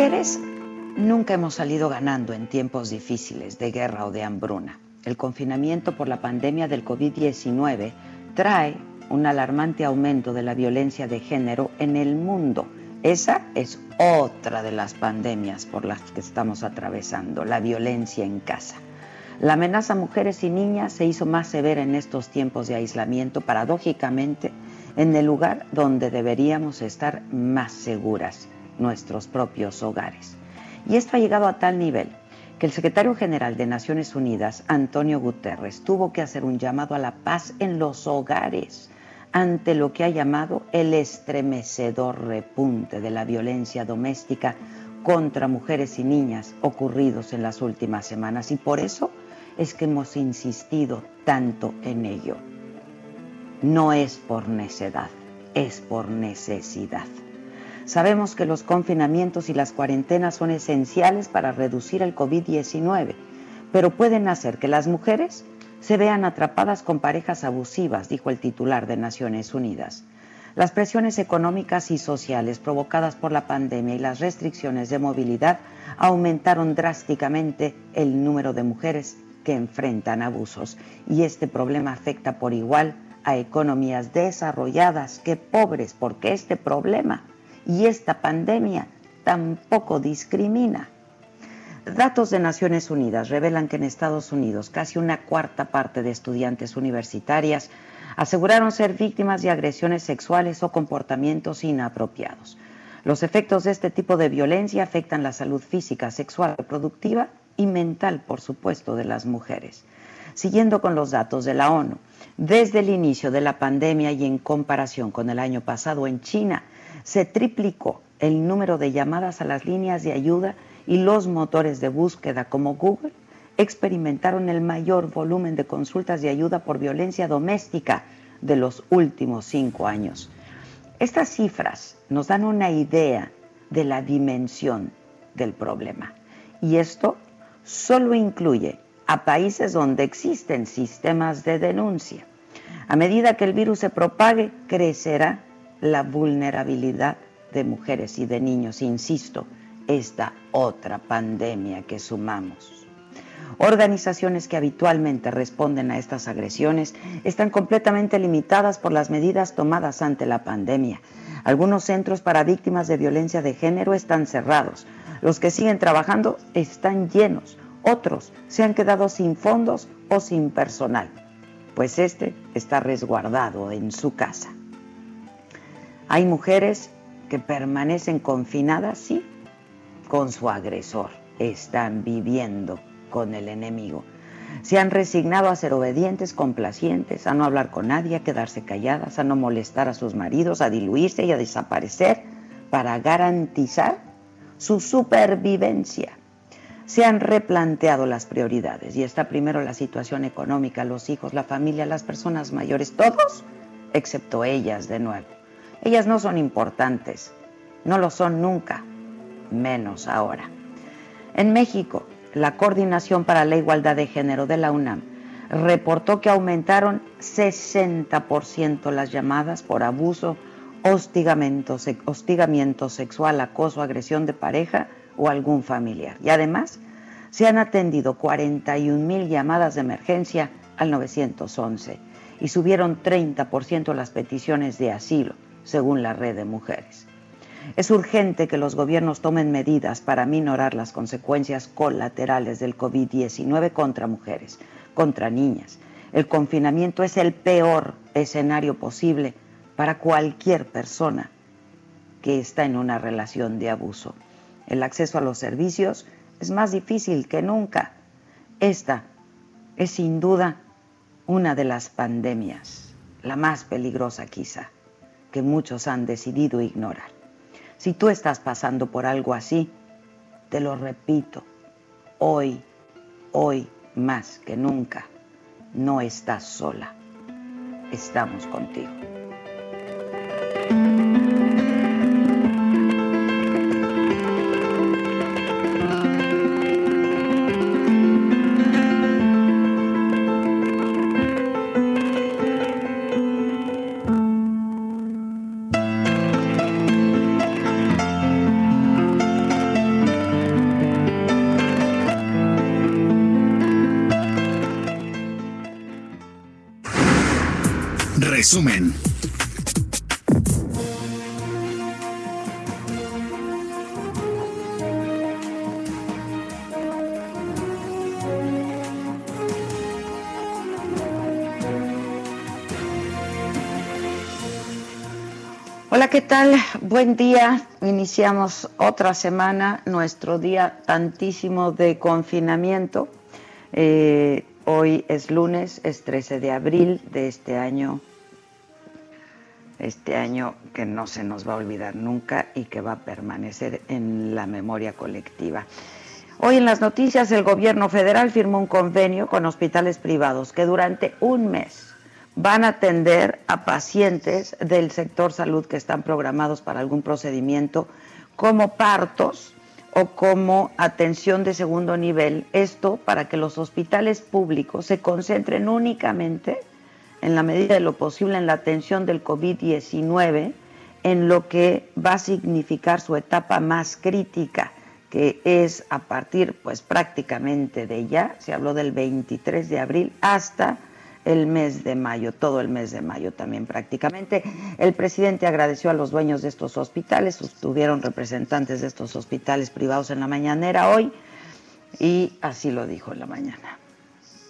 Mujeres nunca hemos salido ganando en tiempos difíciles de guerra o de hambruna. El confinamiento por la pandemia del COVID-19 trae un alarmante aumento de la violencia de género en el mundo. Esa es otra de las pandemias por las que estamos atravesando, la violencia en casa. La amenaza a mujeres y niñas se hizo más severa en estos tiempos de aislamiento, paradójicamente, en el lugar donde deberíamos estar más seguras, nuestros propios hogares. Y esto ha llegado a tal nivel que el secretario general de Naciones Unidas, Antonio Guterres, tuvo que hacer un llamado a la paz en los hogares ante lo que ha llamado el estremecedor repunte de la violencia doméstica contra mujeres y niñas ocurridos en las últimas semanas. Y por eso es que hemos insistido tanto en ello. No es por necedad, es por necesidad. Sabemos que los confinamientos y las cuarentenas son esenciales para reducir el COVID-19, pero pueden hacer que las mujeres se vean atrapadas con parejas abusivas, dijo el titular de Naciones Unidas. Las presiones económicas y sociales provocadas por la pandemia y las restricciones de movilidad aumentaron drásticamente el número de mujeres que enfrentan abusos y este problema afecta por igual a economías desarrolladas que pobres porque este problema y esta pandemia tampoco discrimina. Datos de Naciones Unidas revelan que en Estados Unidos casi una cuarta parte de estudiantes universitarias aseguraron ser víctimas de agresiones sexuales o comportamientos inapropiados. Los efectos de este tipo de violencia afectan la salud física, sexual, reproductiva y mental, por supuesto, de las mujeres. Siguiendo con los datos de la ONU, desde el inicio de la pandemia y en comparación con el año pasado en China, se triplicó el número de llamadas a las líneas de ayuda y los motores de búsqueda como Google experimentaron el mayor volumen de consultas de ayuda por violencia doméstica de los últimos cinco años. Estas cifras nos dan una idea de la dimensión del problema. Y esto solo incluye a países donde existen sistemas de denuncia. A medida que el virus se propague, crecerá la vulnerabilidad de mujeres y de niños, insisto, esta otra pandemia que sumamos. Organizaciones que habitualmente responden a estas agresiones están completamente limitadas por las medidas tomadas ante la pandemia. Algunos centros para víctimas de violencia de género están cerrados. Los que siguen trabajando están llenos. Otros se han quedado sin fondos o sin personal, pues este está resguardado en su casa. Hay mujeres que permanecen confinadas, sí, con su agresor. Están viviendo con el enemigo. Se han resignado a ser obedientes, complacientes, a no hablar con nadie, a quedarse calladas, a no molestar a sus maridos, a diluirse y a desaparecer para garantizar su supervivencia. Se han replanteado las prioridades y está primero la situación económica, los hijos, la familia, las personas mayores, todos, excepto ellas de nuevo. Ellas no son importantes, no lo son nunca, menos ahora. En México, la Coordinación para la Igualdad de Género de la UNAM reportó que aumentaron 60% las llamadas por abuso, hostigamiento, hostigamiento sexual, acoso, agresión de pareja o algún familiar. Y además, se han atendido 41 mil llamadas de emergencia al 911 y subieron 30% las peticiones de asilo, según la red de mujeres. Es urgente que los gobiernos tomen medidas para minorar las consecuencias colaterales del COVID-19 contra mujeres, contra niñas. El confinamiento es el peor escenario posible para cualquier persona que está en una relación de abuso. El acceso a los servicios es más difícil que nunca. Esta es sin duda una de las pandemias, la más peligrosa quizá, que muchos han decidido ignorar. Si tú estás pasando por algo así, te lo repito, hoy, hoy más que nunca, no estás sola, estamos contigo. Resumen. Hola, ¿qué tal? Buen día. Iniciamos otra semana, nuestro día tantísimo de confinamiento. Eh, hoy es lunes, es 13 de abril de este año este año que no se nos va a olvidar nunca y que va a permanecer en la memoria colectiva. Hoy en las noticias el gobierno federal firmó un convenio con hospitales privados que durante un mes van a atender a pacientes del sector salud que están programados para algún procedimiento como partos o como atención de segundo nivel. Esto para que los hospitales públicos se concentren únicamente en la medida de lo posible en la atención del COVID-19 en lo que va a significar su etapa más crítica, que es a partir pues prácticamente de ya, se habló del 23 de abril hasta el mes de mayo, todo el mes de mayo también prácticamente. El presidente agradeció a los dueños de estos hospitales, estuvieron representantes de estos hospitales privados en la mañanera hoy y así lo dijo en la mañana.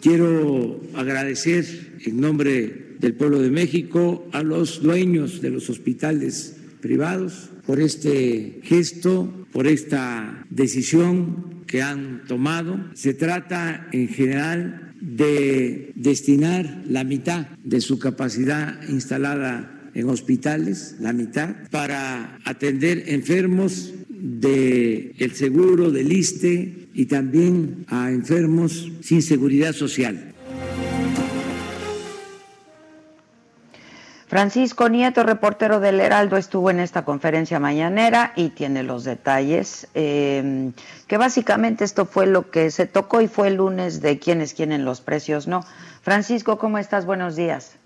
Quiero agradecer en nombre del pueblo de México a los dueños de los hospitales privados por este gesto, por esta decisión que han tomado. Se trata en general de destinar la mitad de su capacidad instalada en hospitales, la mitad, para atender enfermos del el seguro, del ISTE, y también a enfermos sin seguridad social. Francisco Nieto, reportero del Heraldo, estuvo en esta conferencia mañanera y tiene los detalles, eh, que básicamente esto fue lo que se tocó y fue el lunes de quiénes quieren los precios, ¿no? Francisco, ¿cómo estás? Buenos días.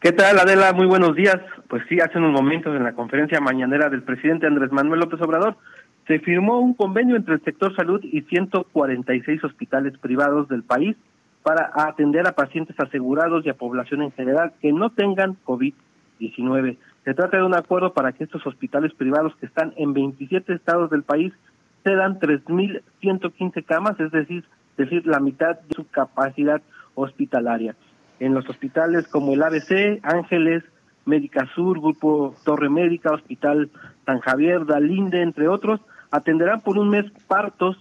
¿Qué tal, Adela? Muy buenos días. Pues sí, hace unos momentos en la conferencia mañanera del presidente Andrés Manuel López Obrador, se firmó un convenio entre el sector salud y 146 hospitales privados del país para atender a pacientes asegurados y a población en general que no tengan COVID-19. Se trata de un acuerdo para que estos hospitales privados que están en 27 estados del país cedan 3.115 camas, es decir, decir, la mitad de su capacidad hospitalaria. En los hospitales como el ABC, Ángeles, Médica Sur, Grupo Torre Médica, Hospital San Javier, Dalinde, entre otros, atenderán por un mes partos,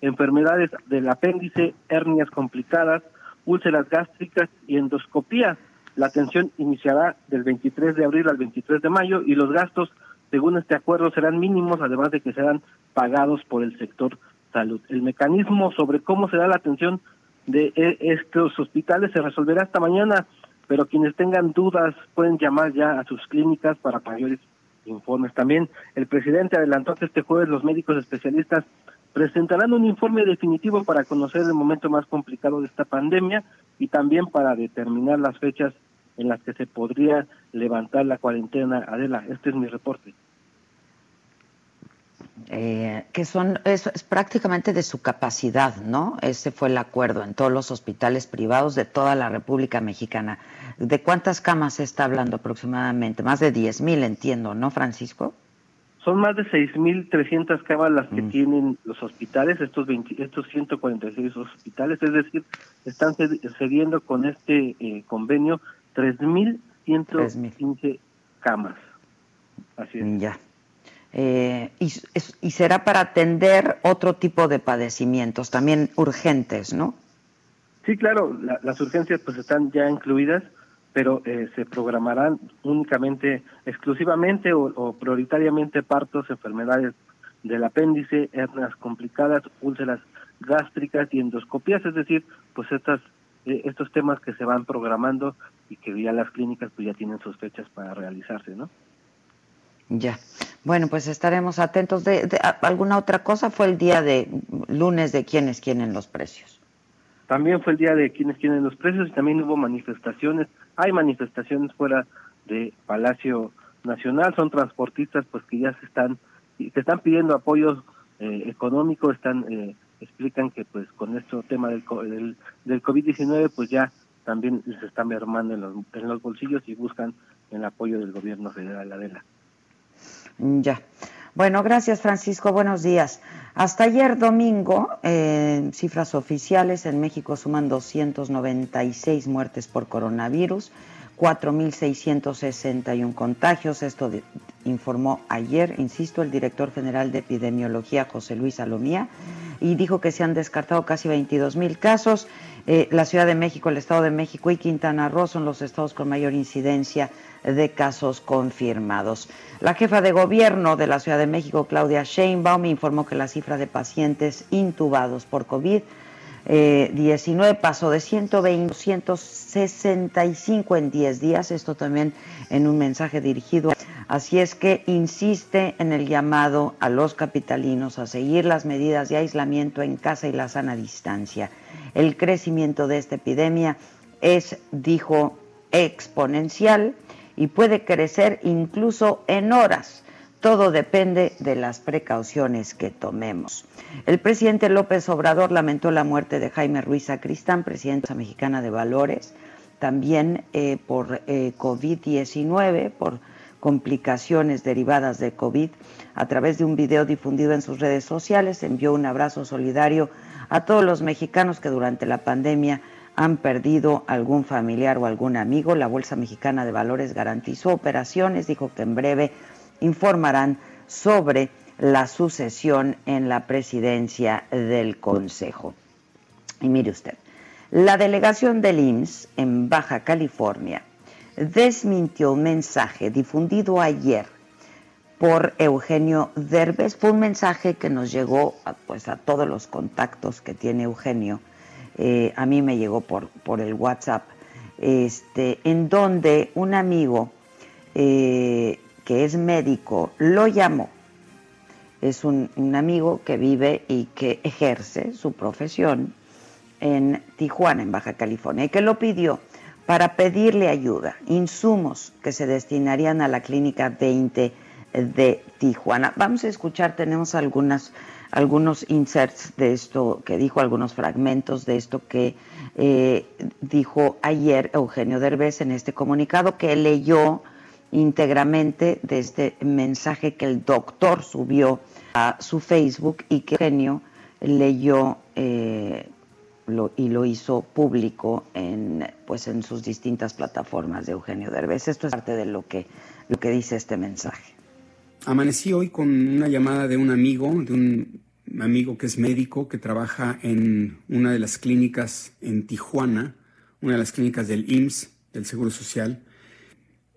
enfermedades del apéndice, hernias complicadas, úlceras gástricas y endoscopías. La atención iniciará del 23 de abril al 23 de mayo y los gastos, según este acuerdo, serán mínimos, además de que serán pagados por el sector salud. El mecanismo sobre cómo será la atención de e, estos hospitales se resolverá esta mañana, pero quienes tengan dudas pueden llamar ya a sus clínicas para mayores informes. También el presidente adelantó que este jueves los médicos especialistas presentarán un informe definitivo para conocer el momento más complicado de esta pandemia y también para determinar las fechas en las que se podría levantar la cuarentena. Adela, este es mi reporte. Eh, que son es, prácticamente de su capacidad, ¿no? Ese fue el acuerdo en todos los hospitales privados de toda la República Mexicana. ¿De cuántas camas se está hablando aproximadamente? Más de 10 mil, entiendo, ¿no, Francisco? Son más de 6.300 camas las que mm. tienen los hospitales, estos, 20, estos 146 hospitales, es decir, están cediendo con este eh, convenio 3.115 camas. Así es. Ya. Eh, y, y, será para atender otro tipo de padecimientos, también urgentes, ¿no? Sí, claro, las urgencias pues están ya incluidas, pero eh, se programarán únicamente, exclusivamente o, prioritariamente partos, enfermedades del apéndice, hernias complicadas, úlceras gástricas y endoscopías, es decir, pues estas eh, estos temas que se van programando y que ya las clínicas pues ya tienen sus fechas para realizarse, ¿no? Ya. Bueno, pues estaremos atentos. De, ¿Alguna otra cosa? Fue el día de lunes de quienes quieren los precios. También fue el día de quienes quieren los precios y también hubo manifestaciones. Hay manifestaciones fuera de Palacio Nacional. Son transportistas pues que ya se están, que están pidiendo apoyo eh, económico, están eh, explican que pues con este tema del, del, del COVID-19 pues ya también se están mermando en los, en los bolsillos y buscan el apoyo del gobierno federal, Adela. Ya. Bueno, gracias Francisco, buenos días. Hasta ayer domingo, eh, cifras oficiales, en México suman 296 muertes por coronavirus, 4.661 contagios. Esto informó ayer, insisto, el director general de epidemiología, José Luis Salomía, y dijo que se han descartado casi 22.000 casos. Eh, la Ciudad de México, el Estado de México y Quintana Roo son los estados con mayor incidencia de casos confirmados. La jefa de gobierno de la Ciudad de México, Claudia Sheinbaum, informó que la cifra de pacientes intubados por COVID 19 pasó de 120 a 165 en 10 días, esto también en un mensaje dirigido. Así es que insiste en el llamado a los capitalinos a seguir las medidas de aislamiento en casa y la sana distancia. El crecimiento de esta epidemia es, dijo, exponencial y puede crecer incluso en horas. Todo depende de las precauciones que tomemos. El presidente López Obrador lamentó la muerte de Jaime Ruiz Acristán, presidenta mexicana de Valores, también eh, por eh, COVID-19, por complicaciones derivadas de COVID. A través de un video difundido en sus redes sociales, envió un abrazo solidario a todos los mexicanos que durante la pandemia han perdido algún familiar o algún amigo. La Bolsa Mexicana de Valores garantizó operaciones, dijo que en breve informarán sobre la sucesión en la presidencia del Consejo. Y mire usted, la delegación del IMSS en Baja California desmintió un mensaje difundido ayer por Eugenio Derbez. Fue un mensaje que nos llegó pues, a todos los contactos que tiene Eugenio eh, a mí me llegó por, por el WhatsApp, este, en donde un amigo eh, que es médico lo llamó. Es un, un, amigo que vive y que ejerce su profesión en Tijuana, en Baja California, y que lo pidió para pedirle ayuda, insumos que se destinarían a la Clínica 20 de Tijuana. Vamos a escuchar, tenemos algunas algunos inserts de esto que dijo, algunos fragmentos de esto que eh, dijo ayer Eugenio Derbez en este comunicado que leyó íntegramente de este mensaje que el doctor subió a su Facebook y que Eugenio leyó eh, y lo hizo público en, pues en sus distintas plataformas de Eugenio Derbez. Esto es parte de lo que, lo que dice este mensaje. Amanecí hoy con una llamada de un amigo, de un amigo que es médico, que trabaja en una de las clínicas en Tijuana, una de las clínicas del IMSS, del Seguro Social.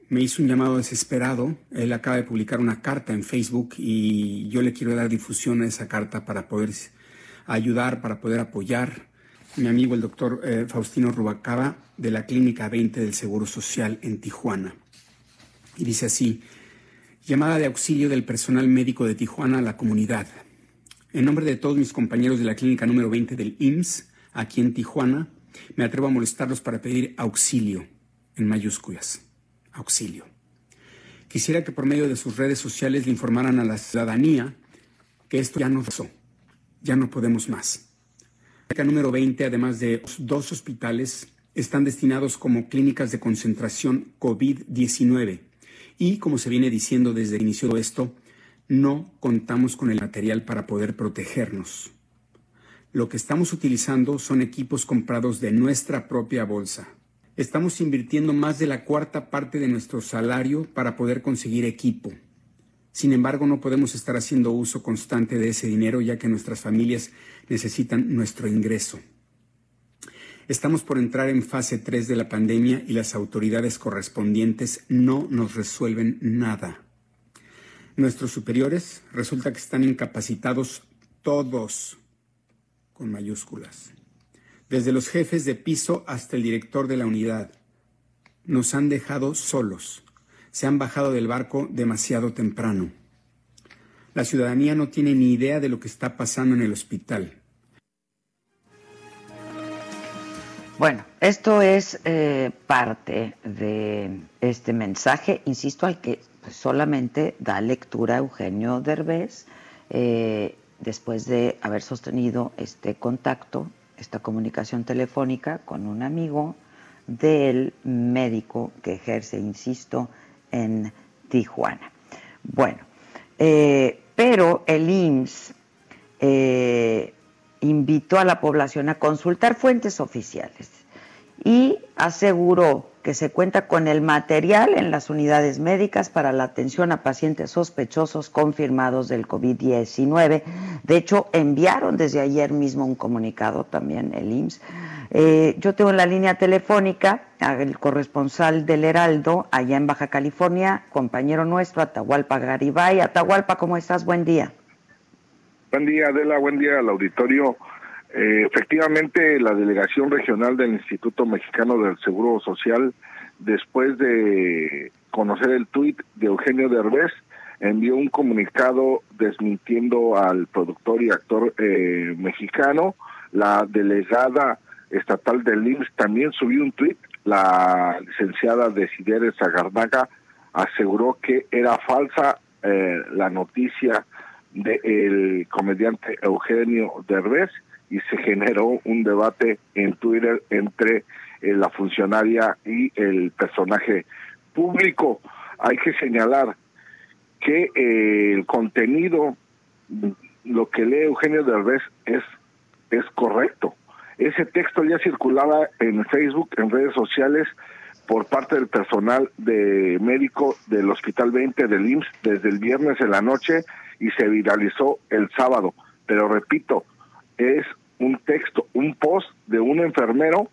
Me hizo un llamado desesperado. Él acaba de publicar una carta en Facebook y yo le quiero dar difusión a esa carta para poder ayudar, para poder apoyar. Mi amigo el doctor eh, Faustino Rubacaba de la Clínica 20 del Seguro Social en Tijuana. Y dice así, Llamada de auxilio del personal médico de Tijuana a la comunidad. En nombre de todos mis compañeros de la clínica número 20 del IMSS, aquí en Tijuana, me atrevo a molestarlos para pedir auxilio, en mayúsculas. Auxilio. Quisiera que por medio de sus redes sociales le informaran a la ciudadanía que esto ya no pasó, ya no podemos más. La número 20, además de dos hospitales, están destinados como clínicas de concentración COVID-19 y, como se viene diciendo desde el inicio de esto, no contamos con el material para poder protegernos. Lo que estamos utilizando son equipos comprados de nuestra propia bolsa. Estamos invirtiendo más de la cuarta parte de nuestro salario para poder conseguir equipo. Sin embargo, no podemos estar haciendo uso constante de ese dinero ya que nuestras familias necesitan nuestro ingreso. Estamos por entrar en fase 3 de la pandemia y las autoridades correspondientes no nos resuelven nada. Nuestros superiores resulta que están incapacitados todos, con mayúsculas, desde los jefes de piso hasta el director de la unidad. Nos han dejado solos, se han bajado del barco demasiado temprano. La ciudadanía no tiene ni idea de lo que está pasando en el hospital. Bueno, esto es eh, parte de este mensaje, insisto, al que pues solamente da lectura Eugenio Derbez eh, después de haber sostenido este contacto, esta comunicación telefónica con un amigo del médico que ejerce, insisto, en Tijuana. Bueno, eh, pero el IMSS invitó a la población a consultar fuentes oficiales y aseguró que se cuenta con el material en las unidades médicas para la atención a pacientes sospechosos confirmados del COVID-19. De hecho, enviaron desde ayer mismo un comunicado también el IMSS. Eh, yo tengo en la línea telefónica al corresponsal del Heraldo allá en Baja California, compañero nuestro, Atahualpa Garibay. Atahualpa, ¿cómo estás? Buen día. Buen día, Adela. Buen día al auditorio. Eh, efectivamente, la delegación regional del Instituto Mexicano del Seguro Social, después de conocer el tuit de Eugenio Derbez, envió un comunicado desmintiendo al productor y actor eh, mexicano. La delegada estatal del IMSS también subió un tuit. La licenciada Desideres Zagarnaga aseguró que era falsa eh, la noticia del comediante Eugenio Derbez y se generó un debate en Twitter entre eh, la funcionaria y el personaje público. Hay que señalar que eh, el contenido, lo que lee Eugenio Derbez es, es correcto. Ese texto ya circulaba en Facebook, en redes sociales, por parte del personal de médico del Hospital 20 del IMSS desde el viernes en la noche y se viralizó el sábado. Pero repito, es un texto, un post de un enfermero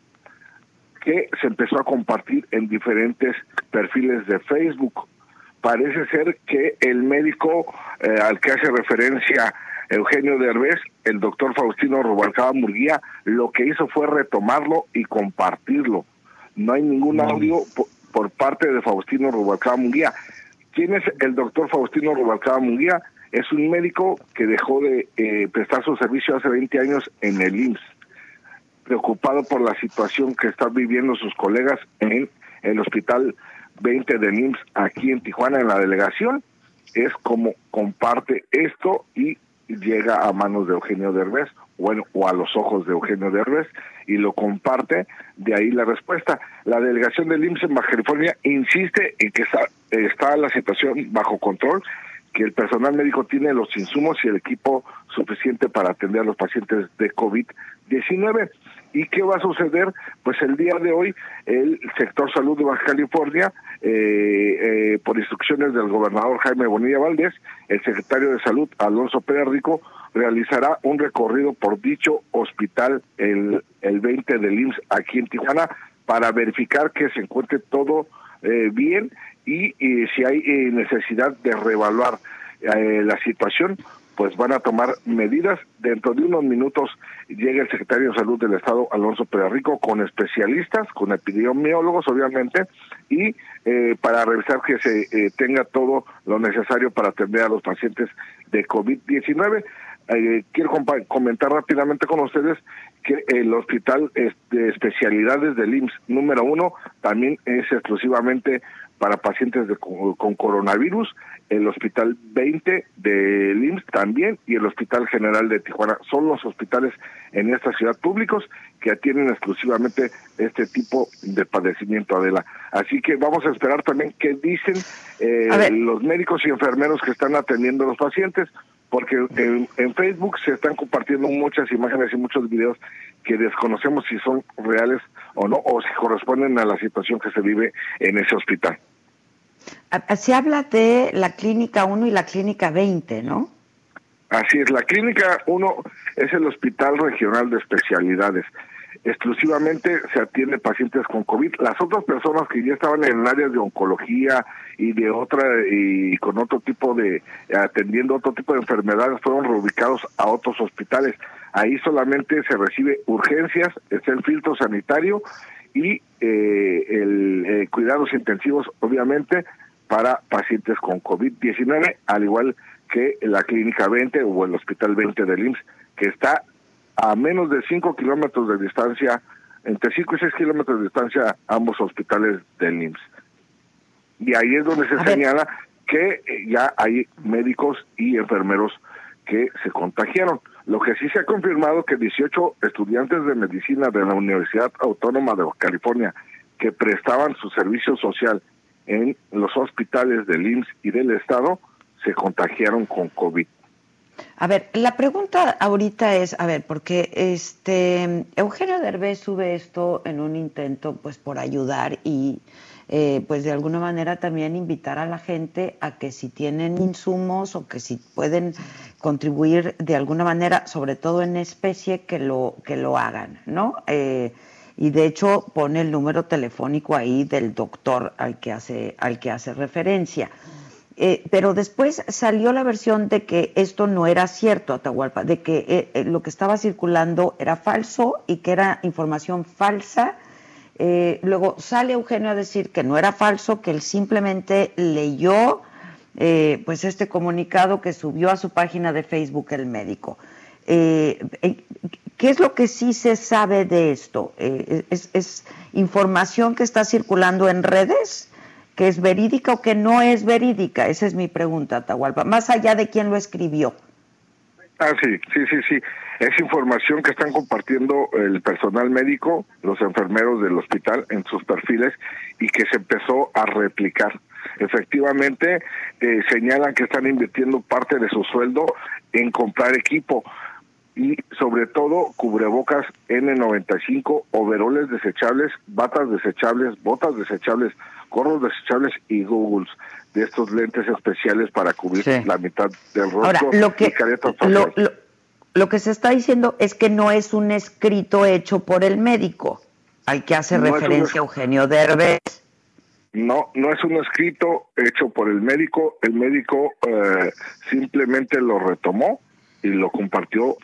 que se empezó a compartir en diferentes perfiles de Facebook. Parece ser que el médico eh, al que hace referencia Eugenio Derbez, el doctor Faustino Rubalcaba Murguía, lo que hizo fue retomarlo y compartirlo. No hay ningún audio por, parte de Faustino Rubalcaba Murguía. ¿Quién es el doctor Faustino Rubalcaba Murguía? Es un médico que dejó de eh, prestar su servicio hace 20 años en el IMSS, preocupado por la situación que están viviendo sus colegas en el Hospital 20 del IMSS aquí en Tijuana, en la delegación. Es como comparte esto y llega a manos de Eugenio Derbez, bueno, o a los ojos de Eugenio Derbez, y lo comparte, de ahí la respuesta. La delegación del IMSS en Baja California insiste en que está, está la situación bajo control que el personal médico tiene los insumos y el equipo suficiente para atender a los pacientes de COVID-19. ¿Y qué va a suceder? Pues el día de hoy el sector salud de Baja California, eh, eh, por instrucciones del gobernador Jaime Bonilla Valdés, el secretario de salud Alonso Pérez Rico, realizará un recorrido por dicho hospital el, el 20 del IMSS aquí en Tijuana para verificar que se encuentre todo eh, bien y, si hay eh, necesidad de reevaluar eh, la situación, pues van a tomar medidas. Dentro de unos minutos llega el secretario de Salud del Estado, Alonso Rico con especialistas, con epidemiólogos, obviamente, y eh, para revisar que se tenga todo lo necesario para atender a los pacientes de COVID-19. Eh, quiero comentar rápidamente con ustedes que el hospital de especialidades del IMSS número uno también es exclusivamente para pacientes con, coronavirus, el Hospital 20 de IMSS también y el Hospital General de Tijuana. Son los hospitales en esta ciudad públicos que atienden exclusivamente este tipo de padecimiento, Adela. Así que vamos a esperar también qué dicen eh, los médicos y enfermeros que están atendiendo a los pacientes, porque en, en Facebook se están compartiendo muchas imágenes y muchos videos que desconocemos si son reales o no, o si corresponden a la situación que se vive en ese hospital. Se habla de la clínica 1 y la clínica 20, ¿no? Así es, la clínica 1 es el hospital regional de especialidades. Exclusivamente se atiende pacientes con COVID. Las otras personas que ya estaban en áreas de oncología y de otra y con otro tipo de atendiendo otro tipo de enfermedades fueron reubicados a otros hospitales. Ahí solamente se recibe urgencias, es el filtro sanitario y eh, el eh, cuidados intensivos, obviamente, para pacientes con COVID-19, al igual que la Clínica 20 o el Hospital 20 del IMSS, que está a menos de 5 kilómetros de distancia, entre 5 y 6 kilómetros de distancia, ambos hospitales del IMSS. Y ahí es donde se señala que eh, ya hay médicos y enfermeros que se contagiaron. Lo que sí se ha confirmado que 18 estudiantes de medicina de la Universidad Autónoma de California que prestaban su servicio social en los hospitales del IMSS y del Estado se contagiaron con COVID. A ver, la pregunta ahorita es, a ver, porque este Eugenio Derbez sube esto en un intento pues por ayudar y eh, pues de alguna manera también invitar a la gente a que si tienen insumos o que si pueden contribuir de alguna manera, sobre todo en especie, que lo, que lo hagan, ¿no? Eh, y de hecho pone el número telefónico ahí del doctor al que hace, al que hace referencia. Eh, pero después salió la versión de que esto no era cierto, Atahualpa, de que lo que estaba circulando era falso y que era información falsa eh, luego sale Eugenio a decir que no era falso, que él simplemente leyó eh, pues este comunicado que subió a su página de Facebook el médico. Eh, ¿Qué es lo que sí se sabe de esto? ¿es, ¿Es información que está circulando en redes? ¿Que es verídica o que no es verídica? Esa es mi pregunta, Tahualpa, más allá de quién lo escribió. Ah, sí, sí, sí, sí. Es información que están compartiendo el personal médico, los enfermeros del hospital en sus perfiles y que se empezó a replicar. Efectivamente, eh, señalan que están invirtiendo parte de su sueldo en comprar equipo y sobre todo cubrebocas N95, overoles desechables, batas desechables, botas desechables, gorros desechables y googles de estos lentes especiales para cubrir la mitad del rostro Ahora, lo que, lo, lo, que se está diciendo es que no es un escrito hecho por el médico al que hace referencia Eugenio Derbez. No, no es un escrito hecho por el médico. El médico eh, simplemente lo retomó y lo compartió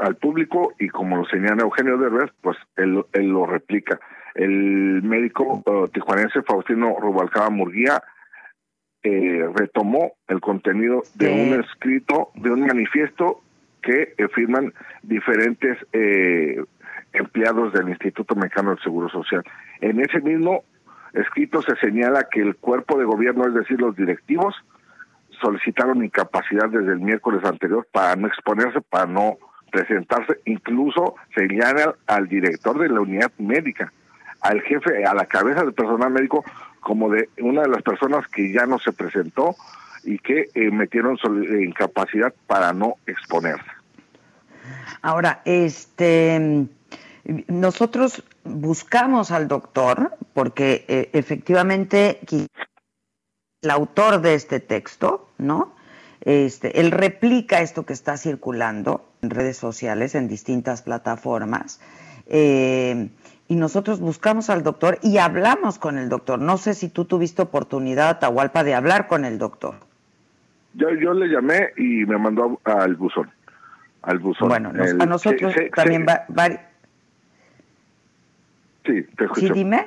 al público y como lo señala Eugenio Derbez, pues él, él lo replica. El médico uh, tijuanense Faustino Rubalcaba Murguía eh, retomó el contenido de un escrito, de un manifiesto que eh, firman diferentes eh, empleados del Instituto Mexicano del Seguro Social. En ese mismo escrito se señala que el cuerpo de gobierno, es decir, los directivos, solicitaron incapacidad desde el miércoles anterior para no exponerse, para no presentarse, incluso señala al director de la unidad médica, al jefe, a la cabeza del personal médico, como de una de las personas que ya no se presentó y que eh, metieron eh, incapacidad para no exponerse. Ahora, este, nosotros buscamos al doctor porque eh, efectivamente el autor de este texto, ¿no? Este, él replica esto que está circulando en redes sociales, en distintas plataformas. Eh, y nosotros buscamos al doctor y hablamos con el doctor. No sé si tú tuviste oportunidad, Atahualpa, de hablar con el doctor. Yo, yo le llamé y me mandó al buzón. Al buzón. Bueno, a nosotros también va, Sí, te escucho. Sí, dime.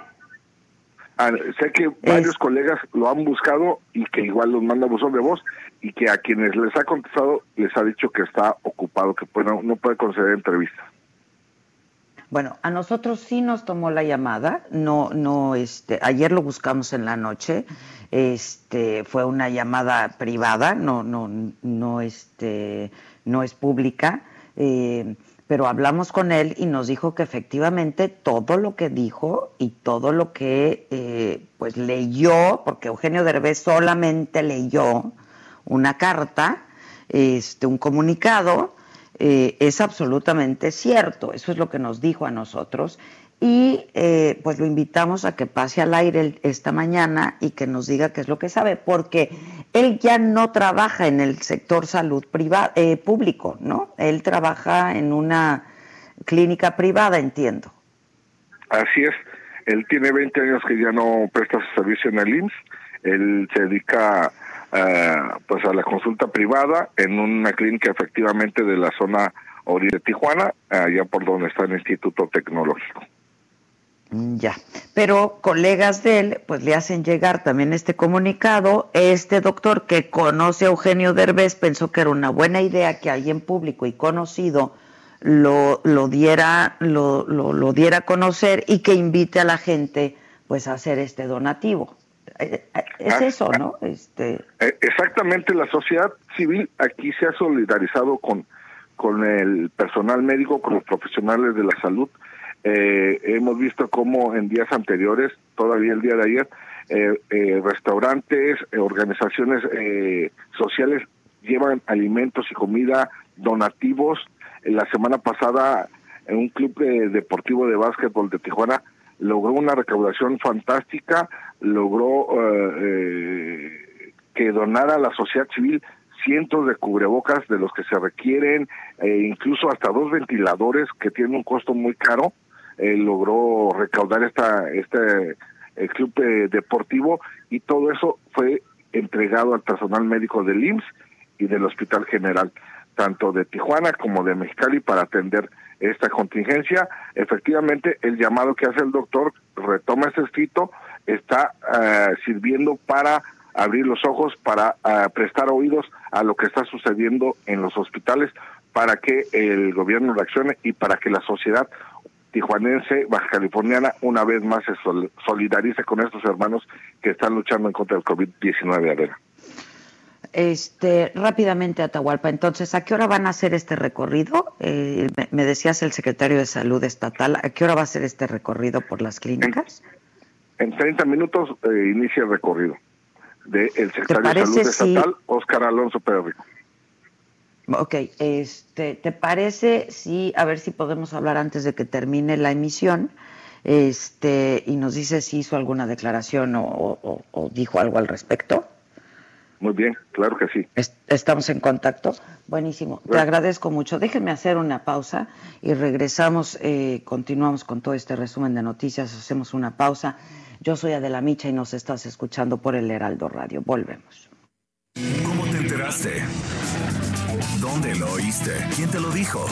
Ah, sé que varios colegas lo han buscado y que igual los manda buzón de voz y que a quienes les ha contestado les ha dicho que está ocupado, que no puede conceder entrevistas. Bueno, a nosotros sí nos tomó la llamada, no, no, este, ayer lo buscamos en la noche, este, fue una llamada privada, no, no, no, este, no es pública, eh, pero hablamos con él y nos dijo que efectivamente todo lo que dijo y todo lo que, eh, pues leyó, porque Eugenio Derbez solamente leyó una carta, este, un comunicado eh, es absolutamente cierto. Eso es lo que nos dijo a nosotros. Y pues lo invitamos a que pase al aire esta mañana y que nos diga qué es lo que sabe, porque él ya no trabaja en el sector salud eh, público, ¿no? Él trabaja en una clínica privada, entiendo. Así es. Él tiene 20 años que ya no presta su servicio en el IMSS. Él se dedica eh, pues a la consulta privada en una clínica efectivamente de la zona oriente de Tijuana, allá por donde está el Instituto Tecnológico. Mm, ya, pero colegas de él pues le hacen llegar también este comunicado. Este doctor que conoce a Eugenio Derbez pensó que era una buena idea que alguien público y conocido lo, lo diera lo, lo, lo diera a conocer y que invite a la gente pues a hacer este donativo. Eh, eh, es ah, eso, ¿no? Este... Eh, exactamente, la sociedad civil aquí se ha solidarizado con, con el personal médico, con los profesionales de la salud. Hemos visto cómo en días anteriores, todavía el día de ayer, restaurantes, organizaciones sociales llevan alimentos y comida donativos. La semana pasada, en un club deportivo de básquetbol de Tijuana, logró una recaudación fantástica, logró eh, eh, que donara a la sociedad civil cientos de cubrebocas de los que se requieren, e incluso hasta dos ventiladores que tienen un costo muy caro, eh, logró recaudar esta este club deportivo y todo eso fue entregado al personal médico del IMSS y del Hospital General, tanto de Tijuana como de Mexicali, para atender esta contingencia. Efectivamente, el llamado que hace el doctor retoma ese escrito, está eh, sirviendo para abrir los ojos, para eh, prestar oídos a lo que está sucediendo en los hospitales, para que el gobierno reaccione y para que la sociedad tijuanense, baja californiana, una vez más se solidarice con estos hermanos que están luchando en contra del COVID-19, Adela. Este, rápidamente, Atahualpa, entonces, ¿a qué hora van a hacer este recorrido? Eh, me, decías el secretario de Salud Estatal, ¿a qué hora va a ser este recorrido por las clínicas? En, 30 minutos eh, inicia el recorrido del secretario de Salud Estatal, Oscar Alonso Pérez Ok, este, ¿te parece si, a ver si podemos hablar antes de que termine la emisión? Este, y nos dice si hizo alguna declaración o dijo algo al respecto. Muy bien, claro que sí. Estamos en contacto. Buenísimo. Te agradezco mucho. Déjenme hacer una pausa y regresamos, eh, continuamos con todo este resumen de noticias, hacemos una pausa. Yo soy Adela Micha y nos estás escuchando por el Heraldo Radio. Volvemos. ¿Cómo te enteraste? ¿Dónde lo oíste? ¿Quién te lo dijo?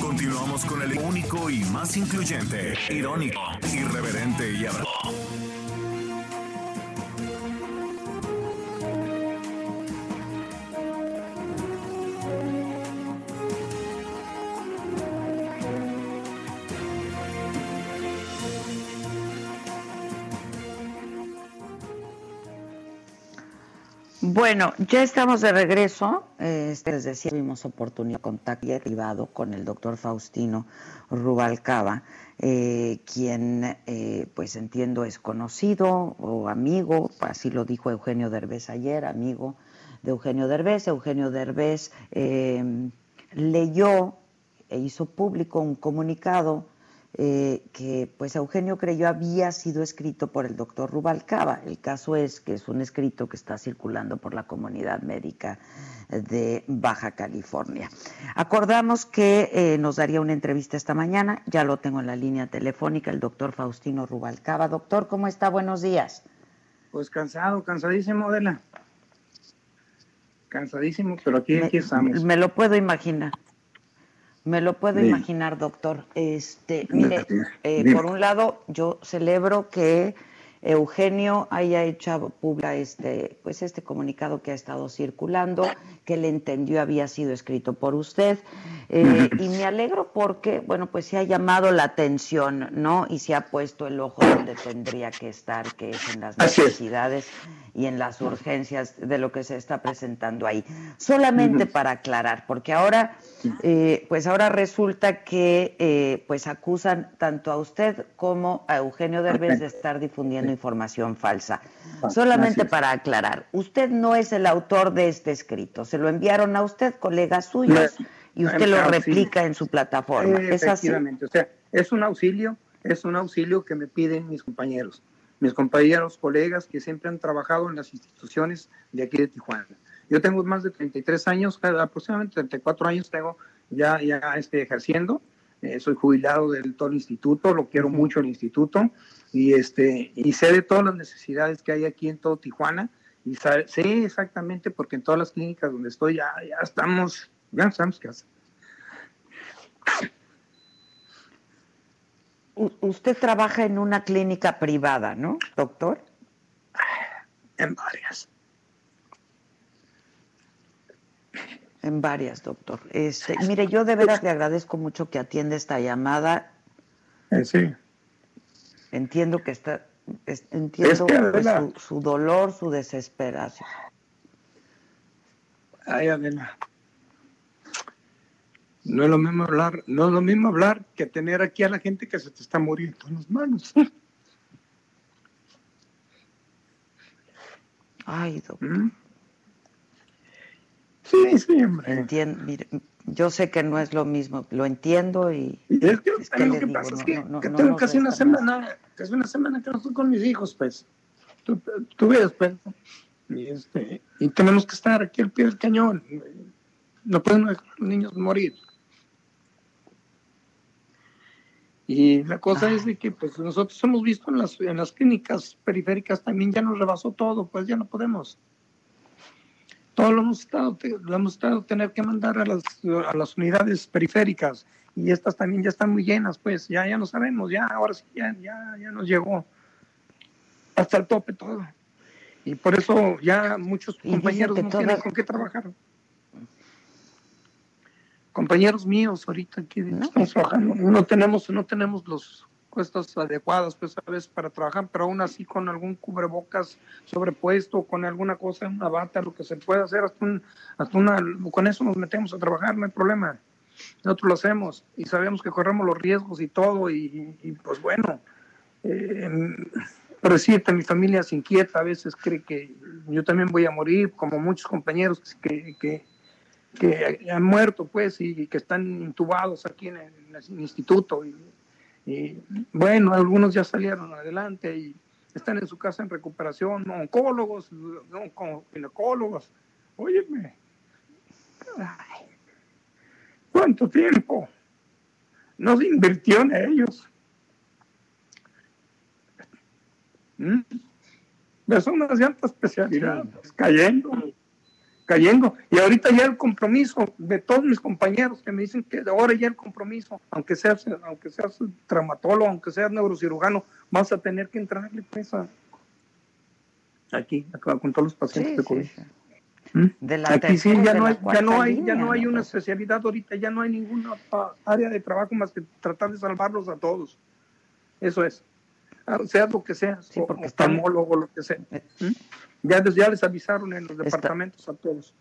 Continuamos con el único y más incluyente, irónico, irreverente y abrasivo Bueno, ya estamos de regreso. Este, les decía, tuvimos oportunidad de contacto privado con el doctor Faustino Rubalcaba, eh, quien, eh, pues entiendo, es conocido o amigo, así lo dijo Eugenio Derbez ayer, amigo de Eugenio Derbez. Eugenio Derbez eh, leyó e hizo público un comunicado eh, que pues Eugenio creyó había sido escrito por el doctor Rubalcaba. El caso es que es un escrito que está circulando por la comunidad médica de Baja California. Acordamos que eh, nos daría una entrevista esta mañana, ya lo tengo en la línea telefónica, el doctor Faustino Rubalcaba. Doctor, ¿cómo está? Buenos días. Pues cansado, cansadísimo, la Cansadísimo, pero aquí, aquí estamos. Me lo puedo imaginar. Me lo puedo imaginar, doctor. Este, mire, eh, por un lado, yo celebro que Eugenio haya hecho pública este, pues este comunicado que ha estado circulando, que le entendió había sido escrito por usted. Eh, y me alegro porque, bueno, pues se ha llamado la atención, ¿no? Y se ha puesto el ojo donde tendría que estar, que es en las necesidades y en las urgencias de lo que se está presentando ahí. Solamente para aclarar, porque ahora, eh, pues ahora resulta que, eh, pues acusan tanto a usted como a Eugenio Derbez de estar difundiendo información falsa. Ah, Solamente para aclarar, usted no es el autor de este escrito, se lo enviaron a usted, colegas suyos, y usted lo replica en su plataforma. ¿Es Efectivamente, o sea, es un auxilio, es un auxilio que me piden mis compañeros, mis compañeros, colegas que siempre han trabajado en las instituciones de aquí de Tijuana. Yo tengo más de 33 años, aproximadamente 34 años tengo ya, ya este, ejerciendo. Eh, soy jubilado del todo el instituto, lo quiero mucho el instituto y este y sé de todas las necesidades que hay aquí en todo Tijuana y sé exactamente porque en todas las clínicas donde estoy ya, ya estamos ya estamos casa. Usted trabaja en una clínica privada, ¿no, doctor? En varias. En varias, doctor. Este, mire, yo de veras le agradezco mucho que atienda esta llamada. Eh, sí. Entiendo que está, entiendo su, dolor, su desesperación. Ay, Adela. No es lo mismo hablar, no es lo mismo hablar que tener aquí a la gente que se te está muriendo en las manos. Ay, doctor. ¿Mm? Sí, sí, hombre. Entiendo, mire, yo sé que no es lo mismo, lo entiendo y... es que, lo que pasa es que, tengo casi una semana, casi una semana que no estoy con mis hijos, pues. Tú, tú ves, pues. Y, este, y tenemos que estar aquí al pie del cañón. No pueden dejar a los niños morir. Y la cosa es de que pues nosotros hemos visto en las, en las clínicas periféricas también ya nos rebasó todo, pues ya no podemos todo lo hemos estado, lo hemos estado tener que mandar a las, a las unidades periféricas y estas también ya están muy llenas, pues ya, ya no sabemos, ya ahora sí, ya, ya, ya nos llegó hasta el tope todo. Y por eso ya muchos compañeros no tienen con qué trabajar. Compañeros míos ahorita aquí estamos trabajando, no tenemos, no tenemos los puestos adecuadas, pues, a veces para trabajar, pero aún así con algún cubrebocas sobrepuesto, con alguna cosa, una bata, lo que se pueda hacer, hasta, hasta una, con eso nos metemos a trabajar, no hay problema. Nosotros lo hacemos y sabemos que corremos los riesgos y todo, y, pues bueno, eh, pero sí, mi familia se inquieta, a veces cree que yo también voy a morir, como muchos compañeros que, que, que han muerto, pues, y, que están intubados aquí en el, en el instituto. Y, y bueno, algunos ya salieron adelante y están en su casa en recuperación, oncólogos, ginecólogos. Óyeme, ¿cuánto tiempo no se invirtió en ellos? ¿Mm? Son unas altas especialidades cayendo cayendo. Y ahorita ya el compromiso de todos mis compañeros que me dicen que ahora ya el compromiso, aunque seas, aunque seas traumatólogo, aunque seas neurocirujano, vas a tener que entrarle pesa aquí, con todos los pacientes de COVID. ¿Mm? aquí sí ya no hay, ya no hay, ya no hay una especialidad ahorita, ya no hay ninguna área de trabajo más que tratar de salvarlos a todos. Eso es. Ah, sea lo que sea, sí, oftalmólogo, lo que sea. ¿Mm? Ya, ya les avisaron en los departamentos a todos.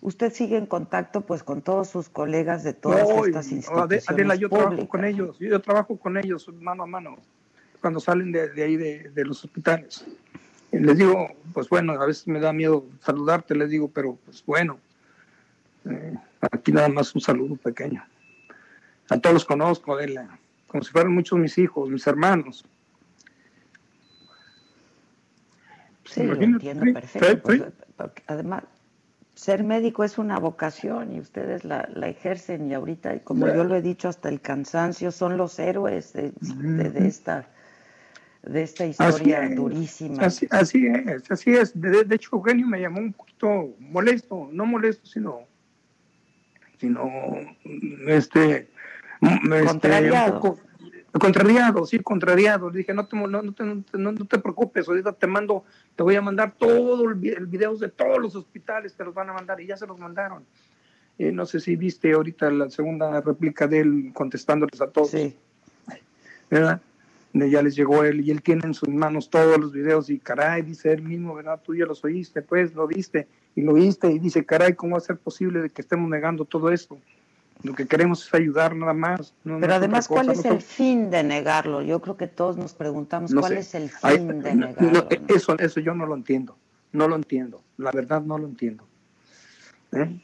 Usted sigue en contacto pues con todos sus colegas de todas estas instituciones Adela, yo trabajo con ellos, yo trabajo con ellos mano a mano cuando salen de, ahí de, los hospitales. les digo, pues bueno, a veces me da miedo saludarte, les digo, pero pues bueno, eh, aquí nada más un saludo pequeño. A todos los conozco, Adela, como si fueran muchos mis hijos, mis hermanos. Sí, lo entiendo perfecto. Pues, además, ser médico es una vocación y ustedes la, ejercen y ahorita, como yo lo he dicho hasta el cansancio, son los héroes de, esta de esta historia durísima. Así, así, es, así es. De, hecho, Eugenio me llamó un poquito molesto, no molesto, sino sino este, este contrariado. contrariado, sí, contrariado. Le dije, no te, no, te, no, te preocupes, ahorita te mando, te voy a mandar todo el, video de todos los hospitales, te los van a mandar y ya se los mandaron. Eh, no sé si viste ahorita la segunda réplica de él contestándoles a todos. Sí. ¿Verdad? Ya les llegó él y él tiene en sus manos todos los videos y caray, dice él mismo, ¿verdad? Tú ya los oíste, pues lo viste y lo viste y dice, caray, ¿cómo va a ser posible de que estemos negando todo esto? Lo que queremos es ayudar nada más. Pero además, ¿cuál es el fin de negarlo? Yo creo que todos nos preguntamos cuál es el fin de negarlo. eso, eso yo no lo entiendo. No lo entiendo. La verdad no lo entiendo. ¿Eh?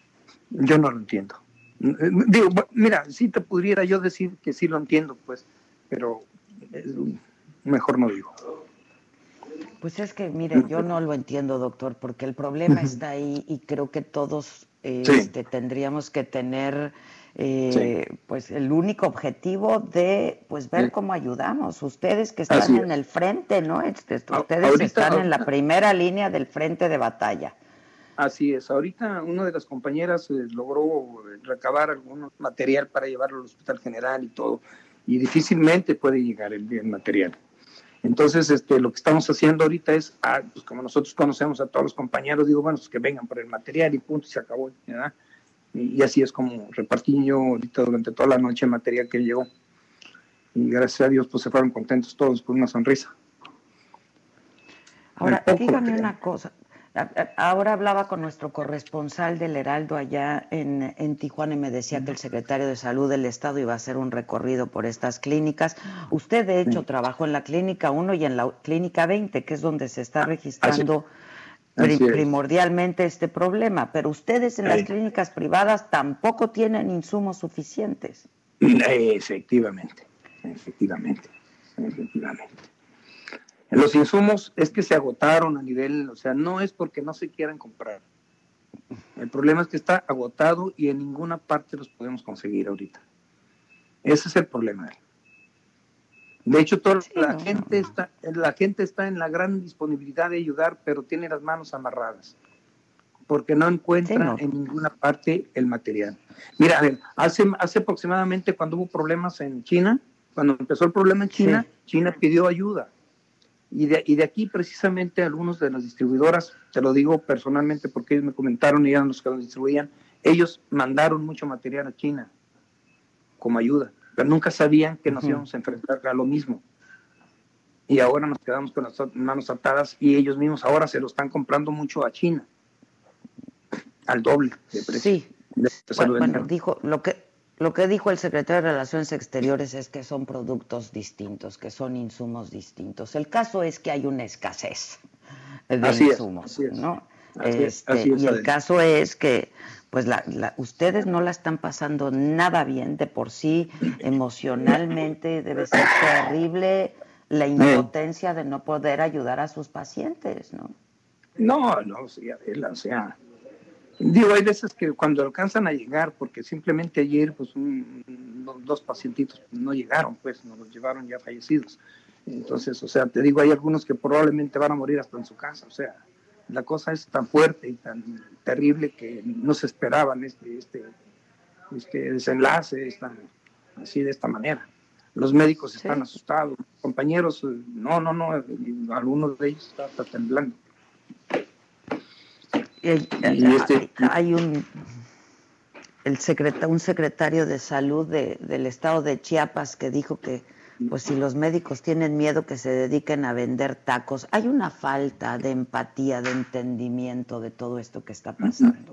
Yo no lo entiendo. Digo, mira, si te pudiera yo decir que sí lo entiendo, pues, pero mejor no digo. Pues es que, mire, yo no lo entiendo, doctor, porque el problema está ahí y creo que todos este, tendríamos que tener eh, pues el único objetivo de pues ver cómo ayudamos. Ustedes que están en el frente, ¿no? Este, ustedes están en la primera línea del frente de batalla. Así es. Ahorita una de las compañeras eh, logró recabar algún material para llevarlo al Hospital General y todo, y difícilmente puede llegar el, el material. Entonces, este, lo que estamos haciendo ahorita es, ah, pues como nosotros conocemos a todos los compañeros, digo, bueno, pues que vengan por el material y punto, y se acabó, ¿verdad? Y, así es como repartí yo ahorita durante toda la noche material que llegó. Y gracias a Dios, pues se fueron contentos todos con una sonrisa. Ahora, dígame una cosa, Ahora hablaba con nuestro corresponsal del Heraldo allá en, Tijuana y me decía que el secretario de Salud del Estado iba a hacer un recorrido por estas clínicas. Usted, de hecho, trabajó en la Clínica 1 y en la Clínica 20, que es donde se está registrando primordialmente este problema. Pero ustedes en las clínicas privadas tampoco tienen insumos suficientes. Efectivamente, efectivamente, efectivamente. Los insumos es que se agotaron a nivel, o sea, no es porque no se quieran comprar. El problema es que está agotado y en ninguna parte los podemos conseguir ahorita. Ese es el problema. De hecho, toda la, gente está, la gente está en la gran disponibilidad de ayudar, pero tiene las manos amarradas, porque no encuentra en ninguna parte el material. Mira, hace, hace aproximadamente cuando hubo problemas en China, cuando empezó el problema en China, China pidió ayuda. Y de, y de, aquí precisamente algunos de las distribuidoras, te lo digo personalmente porque ellos me comentaron y eran los que lo distribuían, ellos mandaron mucho material a China como ayuda, pero nunca sabían que nos íbamos a enfrentar a lo mismo. Y ahora nos quedamos con las manos atadas y ellos mismos ahora se lo están comprando mucho a China, al doble de precio. Sí. bueno, dijo lo que lo que dijo el secretario de Relaciones Exteriores es que son productos distintos, que son insumos distintos. El caso es que hay una escasez de insumos, ¿no? Este, y el caso es que pues ustedes no la están pasando nada bien de por sí, emocionalmente debe ser terrible la impotencia de no poder ayudar a sus pacientes, ¿no? No, no, sí, o sea, Digo, hay veces que cuando alcanzan a llegar, porque simplemente ayer, pues, dos pacientitos no llegaron, pues, nos los llevaron ya fallecidos. Entonces, o sea, te digo, hay algunos que probablemente van a morir hasta en su casa. O sea, la cosa es tan fuerte y tan terrible que no se esperaban este, este, este desenlace así de esta manera. Los médicos están asustados, compañeros, no, no, no, algunos de ellos están temblando. Este, hay un el secretario, un secretario de salud del estado de Chiapas que dijo que pues si los médicos tienen miedo que se dediquen a vender tacos, hay una falta de empatía, de entendimiento de todo esto que está pasando.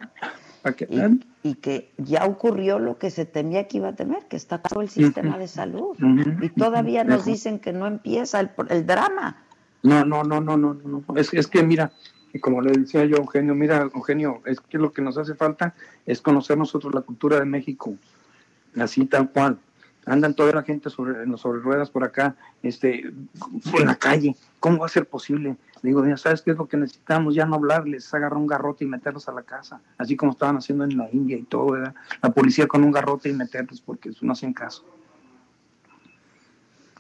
Y, que ya ocurrió lo que se temía que iba a temer, que está todo el sistema de salud. Y todavía nos dicen que no empieza el, el drama. No, no, no, no, no, no. Es, es que mira, y como le decía yo a Eugenio, mira, Eugenio, es que lo que nos hace falta es conocer nosotros la cultura de México, así tal cual. Andan toda la gente sobre, sobre ruedas por acá, este, en la calle. ¿Cómo va a ser posible? digo, ¿sabes qué es lo que necesitamos? Ya no hablarles, agarrar un garrote y meterlos a la casa, así como estaban haciendo en la India y todo, ¿verdad? La policía con un garrote y meterlos porque no hacen caso.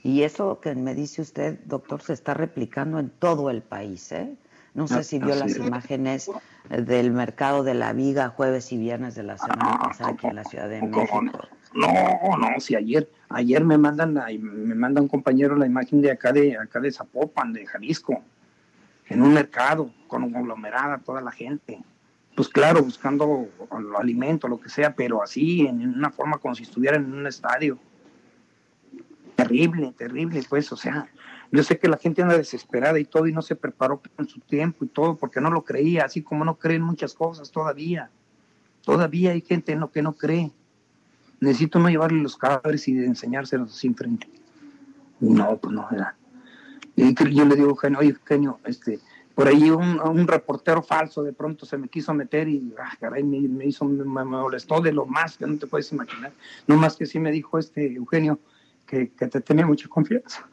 Y eso que me dice usted, doctor, se está replicando en todo el país, ¿eh? No sé si vio las imágenes del mercado de la viga jueves y viernes de la semana ah, pasada aquí en la Ciudad de México. No, no, si ayer, ayer me mandan, me manda un compañero la imagen de acá de acá de Zapopan, de Jalisco, en un mercado, con conglomerada toda la gente. Pues claro, buscando alimento, lo que sea, pero así, en una forma como si estuvieran en un estadio. Terrible, terrible, pues, o sea, yo sé que la gente anda desesperada y todo y no se preparó en su tiempo y todo porque no lo creía, así como no creen muchas cosas todavía. Todavía hay gente que no cree. Necesito no llevarle los cadáveres y enseñárselos así enfrente. No, pues no, era. Y yo le digo, Eugenio, oye, Eugenio, este, por ahí un, reportero falso de pronto se me quiso meter y ah, caray, me, hizo, me, molestó de lo más que no te puedes imaginar. No más que sí me dijo este Eugenio que, que te tenía mucha confianza.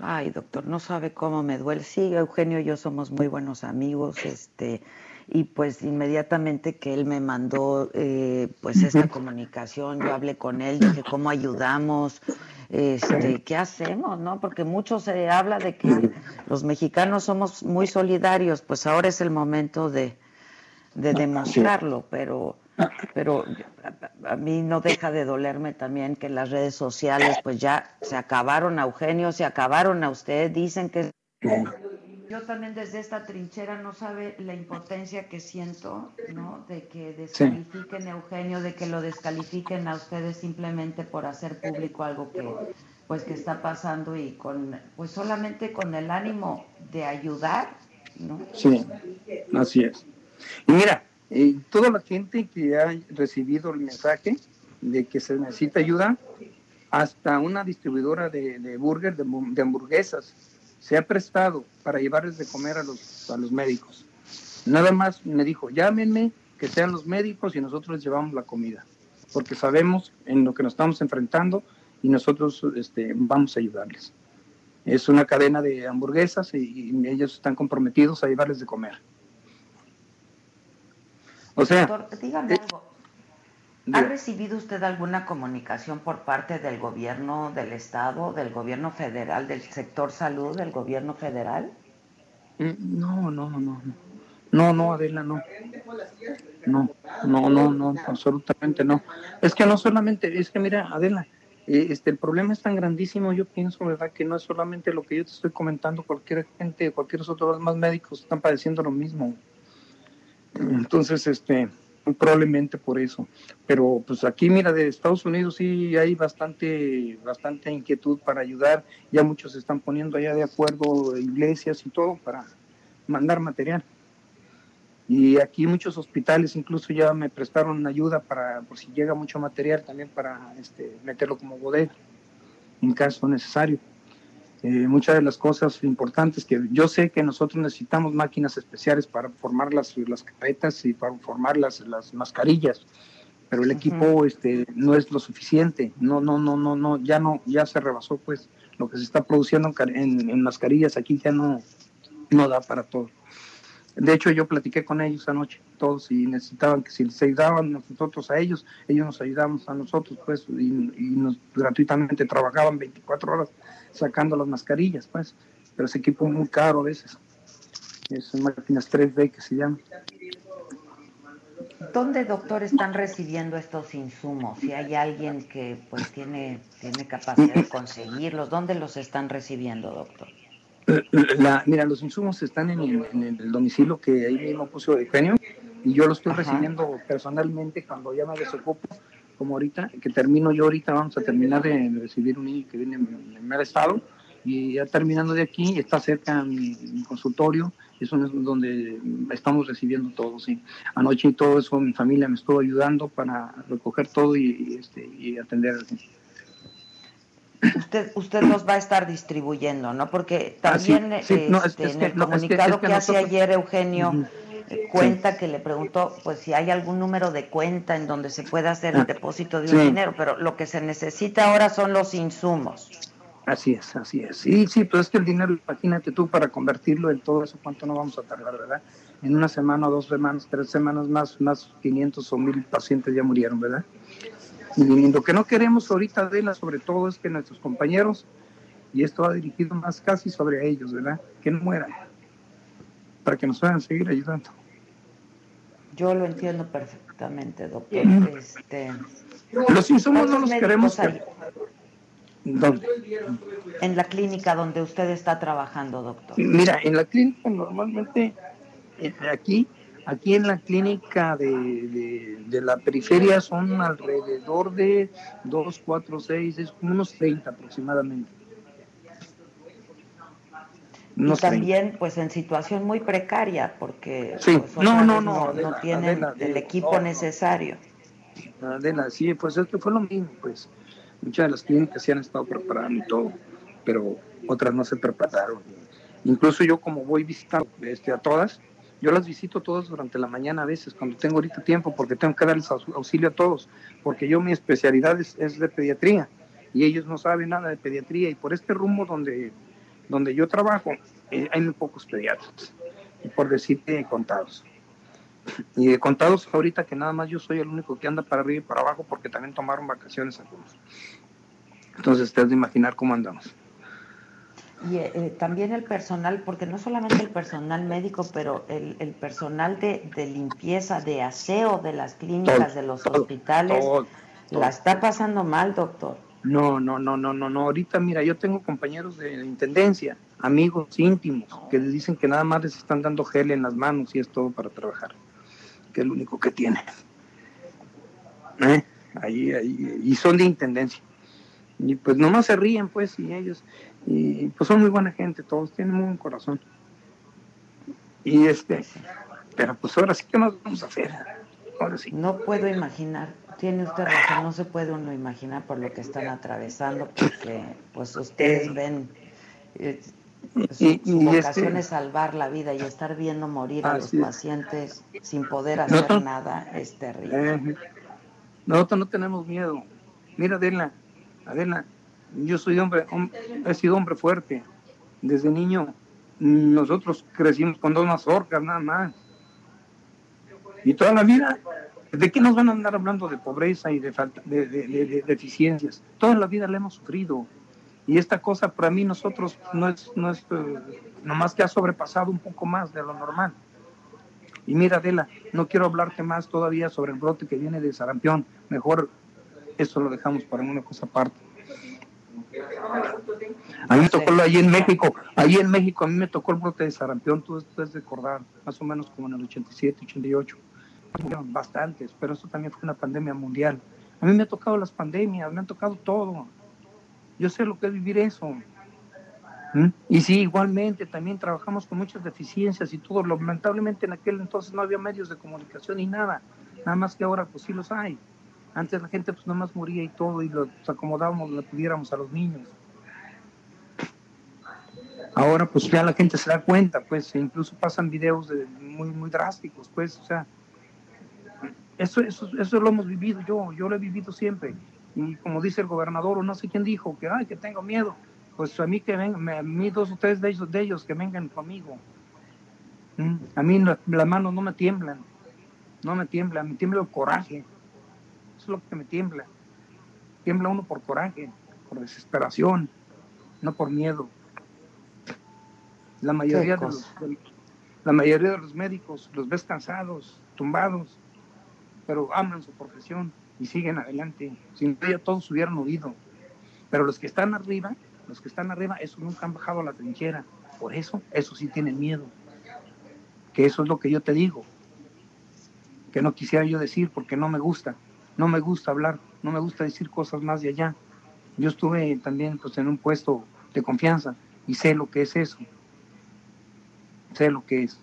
Ay, doctor, no sabe cómo me duele. Sí, Eugenio y yo somos muy buenos amigos, este, y pues inmediatamente que él me mandó eh, pues esta comunicación, yo hablé con él, dije cómo ayudamos, este, qué hacemos, ¿no? Porque mucho se habla de que los mexicanos somos muy solidarios, pues ahora es el momento de, de demostrarlo, pero pero a, mí no deja de dolerme también que las redes sociales pues ya se acabaron a Eugenio, se acabaron a usted, dicen que... Yo también desde esta trinchera no sabe la importancia que siento, ¿no? De que descalifiquen a Eugenio, de que lo descalifiquen a ustedes simplemente por hacer público algo que pues que está pasando y con pues solamente con el ánimo de ayudar, ¿no? Sí, así es. Y mira, eh, toda la gente que ha recibido el mensaje de que se necesita ayuda, hasta una distribuidora de, de burger, de, hamburguesas, se ha prestado para llevarles de comer a los, a los médicos. Nada más me dijo, llámenme, que sean los médicos y nosotros les llevamos la comida, porque sabemos en lo que nos estamos enfrentando y nosotros este, vamos a ayudarles. Es una cadena de hamburguesas y ellos están comprometidos a llevarles de comer. O sea, Doctor, dígame eh, algo. ¿Ha recibido usted alguna comunicación por parte del gobierno del estado, del gobierno federal, del sector salud, del gobierno federal? Mm, no, no, no, no. No, no, Adela, no. No, no, no, no, absolutamente no. Es que no solamente, es que mira, Adela, eh, este, el problema es tan grandísimo, yo pienso, ¿verdad? Que no es solamente lo que yo te estoy comentando, cualquier gente, cualquier otros más médicos están padeciendo lo mismo. Entonces, este, probablemente por eso. Pero pues aquí, mira, de Estados Unidos sí hay bastante, bastante inquietud para ayudar. Ya muchos se están poniendo allá de acuerdo, iglesias y todo, para mandar material. Y aquí muchos hospitales incluso ya me prestaron ayuda para, por si llega mucho material, también para este, meterlo como bodega, en caso necesario. Eh, muchas de las cosas importantes que yo sé que nosotros necesitamos máquinas especiales para formar las, las caretas y para formar las, las mascarillas, pero el equipo este, no es lo suficiente, no, no, no, no, no, ya no, ya se rebasó pues lo que se está produciendo en, en mascarillas. Aquí ya no, no da para todo. De hecho, yo platiqué con ellos anoche, todos, y necesitaban que si les ayudaban nosotros a ellos, ellos nos ayudábamos a nosotros, pues, y, nos gratuitamente trabajaban 24 horas sacando las mascarillas, pues, pero ese equipo es muy caro a veces. Es máquinas 3D que se llaman. ¿Dónde, doctor, están recibiendo estos insumos? Si hay alguien que pues tiene, tiene capacidad de conseguirlos, ¿dónde los están recibiendo, doctor? La, mira, los insumos están en el, domicilio que ahí mismo puso Eugenio y yo los estoy recibiendo personalmente cuando ya me desocupo, como ahorita, que termino yo ahorita, vamos a terminar de recibir un niño que viene en el primer estado y ya terminando de aquí, está cerca mi, consultorio, eso es donde estamos recibiendo todo, sí. Anoche y todo eso, mi familia me estuvo ayudando para recoger todo y, este, y atender usted usted los va a estar distribuyendo, ¿no? Porque también este, en el comunicado que, hace ayer Eugenio eh, cuenta que le preguntó pues si hay algún número de cuenta en donde se pueda hacer el ah, depósito de un dinero, pero lo que se necesita ahora son los insumos. Así es, así es. Sí, sí, pero es que el dinero, imagínate tú, para convertirlo en todo eso, ¿cuánto no vamos a tardar, verdad? En una semana, dos semanas, tres semanas más, más 500 o 1000 pacientes ya murieron, ¿verdad? Y lo que no queremos ahorita, Adela, sobre todo, es que nuestros compañeros Y esto va dirigido más casi sobre ellos, ¿verdad? Que no mueran, para que nos puedan seguir ayudando. Yo lo entiendo perfectamente, doctor. Este, los insumos no los queremos. ¿Dónde? En la clínica donde usted está trabajando, doctor. Mira, en la clínica normalmente, eh, aquí, aquí en la clínica de, de, la periferia son alrededor de 2, 4, 6, es como unos 30 aproximadamente. Y también pues en situación muy precaria porque sí. Pues, no, no, no, no, tienen el equipo necesario. Adela, sí, pues esto fue lo mismo, pues muchas de las clínicas se han estado preparando y todo, pero otras no se prepararon. Incluso yo como voy visitando este, a todas, yo las visito todas durante la mañana a veces, cuando tengo ahorita tiempo, porque tengo que darles auxilio a todos, porque yo mi especialidad es, de pediatría y ellos no saben nada de pediatría y por este rumbo donde, donde yo trabajo eh, hay muy pocos pediatras, y por decirte contados. Y de contados ahorita que nada más yo soy el único que anda para arriba y para abajo porque también tomaron vacaciones algunos. Entonces te has de imaginar cómo andamos. Y eh, eh, también el personal, porque no solamente el personal médico, pero el, el personal de, de, limpieza, de aseo de las clínicas, de los hospitales, la está pasando mal, doctor. No, no, no, no, no, no. Ahorita, mira, yo tengo compañeros de intendencia, amigos íntimos, que les dicen que nada más les están dando gel en las manos y es todo para trabajar que es lo único que tiene. ¿Eh? Ahí, ahí, y son de intendencia. Y pues nomás se ríen, pues, y ellos, y pues son muy buena gente, todos tienen muy buen corazón. Y este, pero pues ahora sí que nos vamos a hacer. Ahora sí. No puedo imaginar, tiene usted razón, no se puede uno imaginar por lo que están atravesando, porque pues ustedes eh, ven, eh, su, y, vocación este es salvar la vida y estar viendo morir a los pacientes sin poder hacer nada es terrible. Eh, nosotros no tenemos miedo. Mira, Adela, Adela, yo soy hombre, he sido hombre fuerte. Desde niño, nosotros crecimos con dos mazorcas nada más. Y toda la vida, ¿de qué nos van a andar hablando de pobreza y de, falta, de, de deficiencias? Toda la vida la hemos sufrido y esta cosa para mí nosotros no es, no es eh, nomás que ha sobrepasado un poco más de lo normal. Y mira, Adela, no quiero hablarte más todavía sobre el brote que viene de sarampión. Mejor eso lo dejamos para una cosa aparte. A mí me tocó allí en México, allí en México a mí me tocó el brote de sarampión, tú debes recordar, más o menos como en el 87, 88. Bastantes, pero eso también fue una pandemia mundial. A mí me ha tocado las pandemias, me han tocado todo. Yo sé lo que es vivir eso. ¿Mm? Y sí, igualmente también trabajamos con muchas deficiencias y todo. Lamentablemente en aquel entonces no había medios de comunicación ni nada. Nada más que ahora pues sí los hay. Antes la gente pues nada más moría y todo y los acomodábamos, le pudiéramos a los niños. Ahora pues ya la gente se da cuenta, pues incluso pasan videos de muy, muy drásticos, pues, o sea, eso, eso, eso lo hemos vivido yo, yo lo he vivido siempre. Y como dice el gobernador o no sé quién dijo que ay que tengo miedo pues a mí que vengan a mí dos o tres de ellos de ellos que vengan conmigo. ¿Mm? a mí las manos no me tiemblan no me tiemblan me tiembla el coraje. Eso es lo que me tiembla. Tiembla uno por coraje por desesperación no por miedo. La mayoría de los, la mayoría de los médicos los ves cansados tumbados pero aman su profesión y siguen adelante. Sin ello todos hubieran huido. Pero los que están arriba, los que están arriba, esos nunca han bajado a la trinchera. Por eso, esos sí tienen miedo. Que eso es lo que yo te digo. Que no quisiera yo decir porque no me gusta. No me gusta hablar, no me gusta decir cosas más de allá. Yo estuve también pues, en un puesto de confianza y sé lo que es eso. Sé lo que es.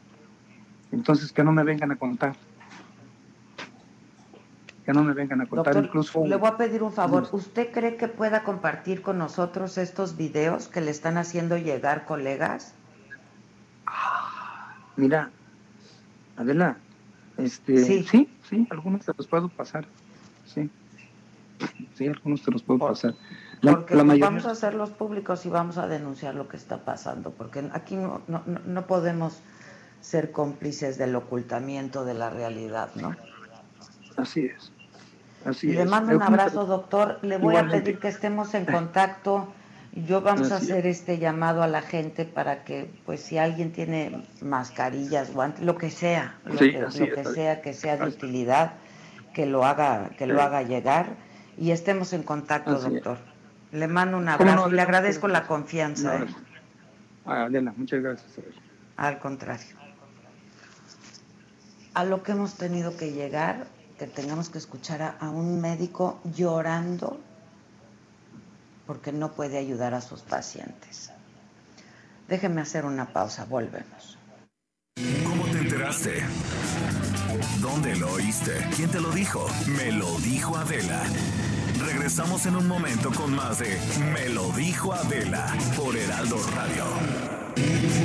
Entonces que no me vengan a contar que no me vengan a contar. incluso le voy a pedir un favor. ¿Usted cree que pueda compartir con nosotros estos videos que le están haciendo llegar colegas? mira, Adela, este, sí, sí, algunos te los puedo pasar. Sí, sí, algunos te los puedo pasar. porque pues vamos a hacerlos públicos y vamos a denunciar lo que está pasando, porque aquí no, no, no podemos ser cómplices del ocultamiento de la realidad, ¿no? Así es le mando un abrazo, doctor. Le voy a pedir que estemos en contacto Yo vamos a hacer este llamado a la gente para que, pues, si alguien tiene mascarillas, guantes, lo que sea, lo que, sea que sea de utilidad, que lo haga, que lo haga llegar y estemos en contacto, doctor. Le mando un abrazo y le agradezco la confianza. ¿eh? Ah, muchas gracias. Al contrario. A lo que hemos tenido que llegar, que tengamos que escuchar a un médico llorando porque no puede ayudar a sus pacientes. Déjenme hacer una pausa, volvemos. ¿Cómo te enteraste? ¿Dónde lo oíste? ¿Quién te lo dijo? Me lo dijo Adela. Regresamos en un momento con más de Me lo dijo Adela por Heraldo Radio.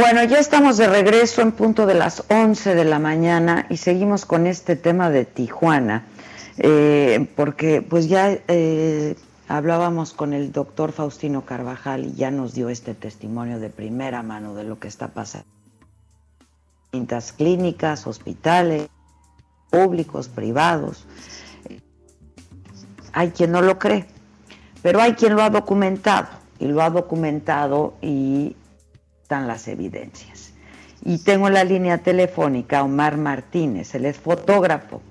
Bueno, ya estamos de regreso en punto de las 11 de la mañana y seguimos con este tema de Tijuana, eh, porque pues ya eh, Hablábamos con el doctor Faustino Carvajal y ya nos dio este testimonio de primera mano de lo que está pasando. Distintas clínicas, hospitales, públicos, privados. Hay quien no lo cree, pero hay quien lo ha documentado y lo ha documentado y están las evidencias. Y tengo en la línea telefónica a Omar Martínez, él es fotógrafo.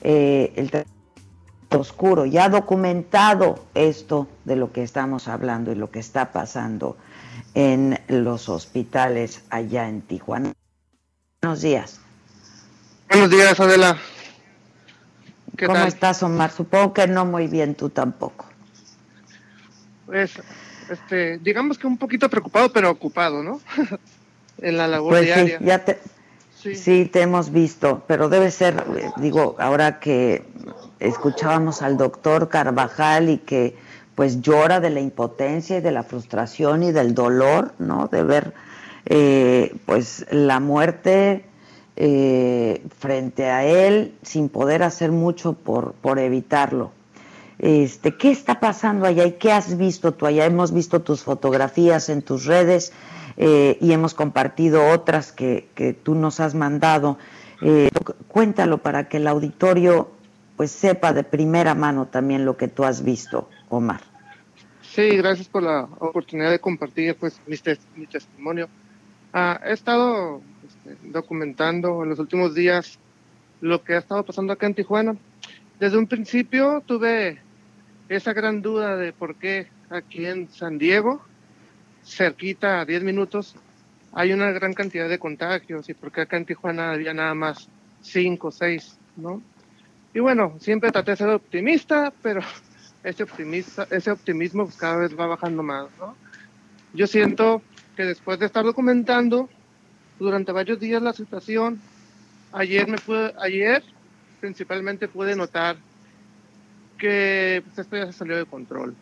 Eh, el oscuro, ya documentado esto de lo que estamos hablando y lo que está pasando en los hospitales allá en Tijuana. Buenos días. Buenos días, Adela. ¿Cómo estás, Omar? Supongo que no muy bien, tú tampoco. Pues, este, digamos que un poquito preocupado, pero ocupado, ¿no? en la labor pues diaria. Sí, ya te, sí, te hemos visto, pero debe ser, eh, digo, ahora que escuchábamos al doctor Carvajal y que pues llora de la impotencia y de la frustración y del dolor, ¿no? De ver eh, pues la muerte eh, frente a él sin poder hacer mucho por, por evitarlo. Este, ¿Qué está pasando allá y qué has visto tú allá? Hemos visto tus fotografías en tus redes eh, y hemos compartido otras que, que tú nos has mandado. cuéntalo para que el auditorio pues sepa de primera mano también lo que tú has visto, Omar. Sí, gracias por la oportunidad de compartir pues mi, testimonio. Ah, he estado este, documentando en los últimos días lo que ha estado pasando acá en Tijuana. Desde un principio tuve esa gran duda de por qué aquí en San Diego, cerquita a 10 minutos, hay una gran cantidad de contagios y por qué acá en Tijuana había nada más 5 o 6, ¿no? Y bueno, siempre traté de ser optimista, pero ese, optimista, ese optimismo pues, cada vez va bajando más. Yo siento que después de estar documentando durante varios días la situación, ayer me pude, ayer principalmente pude notar que pues, esto ya se salió de control.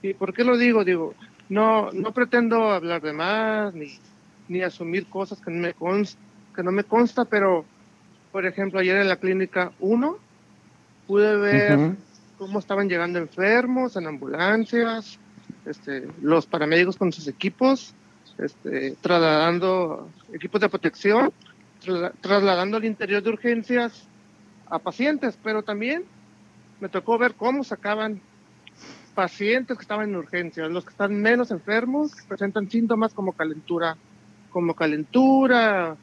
¿Y por qué lo digo? Digo, no, no pretendo hablar de más ni, ni asumir cosas que no me consta, que no me consta, pero por ejemplo, ayer en la clínica 1 pude ver cómo estaban llegando enfermos en ambulancias, este, los paramédicos con sus equipos, este, trasladando equipos de protección, trasladando al interior de urgencias a pacientes, pero también me tocó ver cómo sacaban pacientes que estaban en urgencias, los que están menos enfermos, presentan síntomas como calentura, como calentura,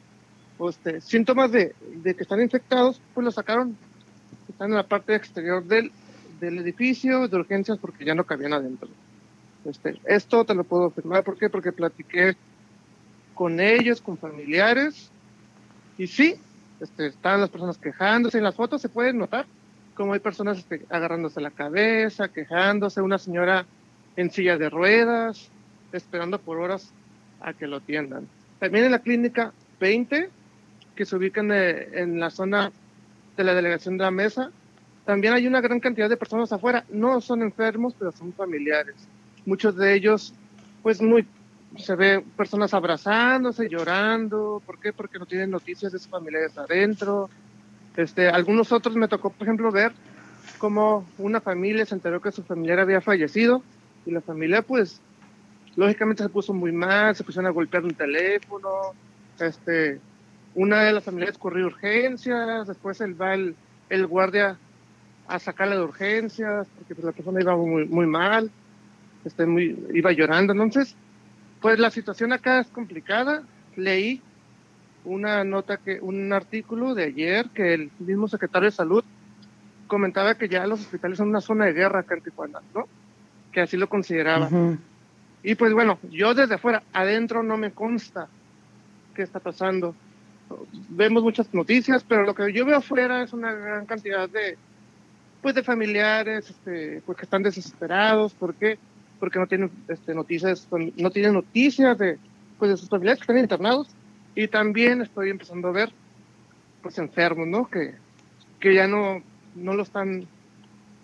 este, síntomas de, de que están infectados, pues los sacaron están en la parte exterior del, del edificio de urgencias porque ya no cabían adentro. Este, esto te lo puedo afirmar, ¿por qué? Porque platiqué con ellos, con familiares, y sí, este, estaban las personas quejándose, en las fotos se puede notar como hay personas este, agarrándose la cabeza, quejándose, una señora en silla de ruedas, esperando por horas a que lo atiendan. También en la clínica 20, que se ubica en, eh, en la zona de la delegación de la mesa, también hay una gran cantidad de personas afuera. No son enfermos, pero son familiares. Muchos de ellos pues muy, se ve personas abrazándose, llorando, ¿por qué? Porque no tienen noticias de sus familiares adentro. Este, algunos otros me tocó, por ejemplo, ver cómo una familia se enteró que su familiar había fallecido y la familia, pues, lógicamente se puso muy mal, se pusieron a golpear un teléfono, este, una de las familias corrió urgencias, después él va el, el guardia a sacarla de urgencias, porque pues, la persona iba muy, muy mal, este, muy, iba llorando. Entonces, pues la situación acá es complicada. Leí una nota, que un artículo de ayer que el mismo secretario de Salud comentaba que ya los hospitales son una zona de guerra acá en Tijuana, ¿no? Que así lo consideraba. Y pues bueno, yo desde afuera, adentro no me consta qué está pasando. Vemos muchas noticias, pero lo que yo veo afuera es una gran cantidad de, pues de familiares, este, pues que están desesperados, ¿por qué? Porque no tienen este, noticias, no tienen noticias de, pues de sus familiares que están internados, y también estoy empezando a ver, pues enfermos, ¿no? Que, que ya no, no lo están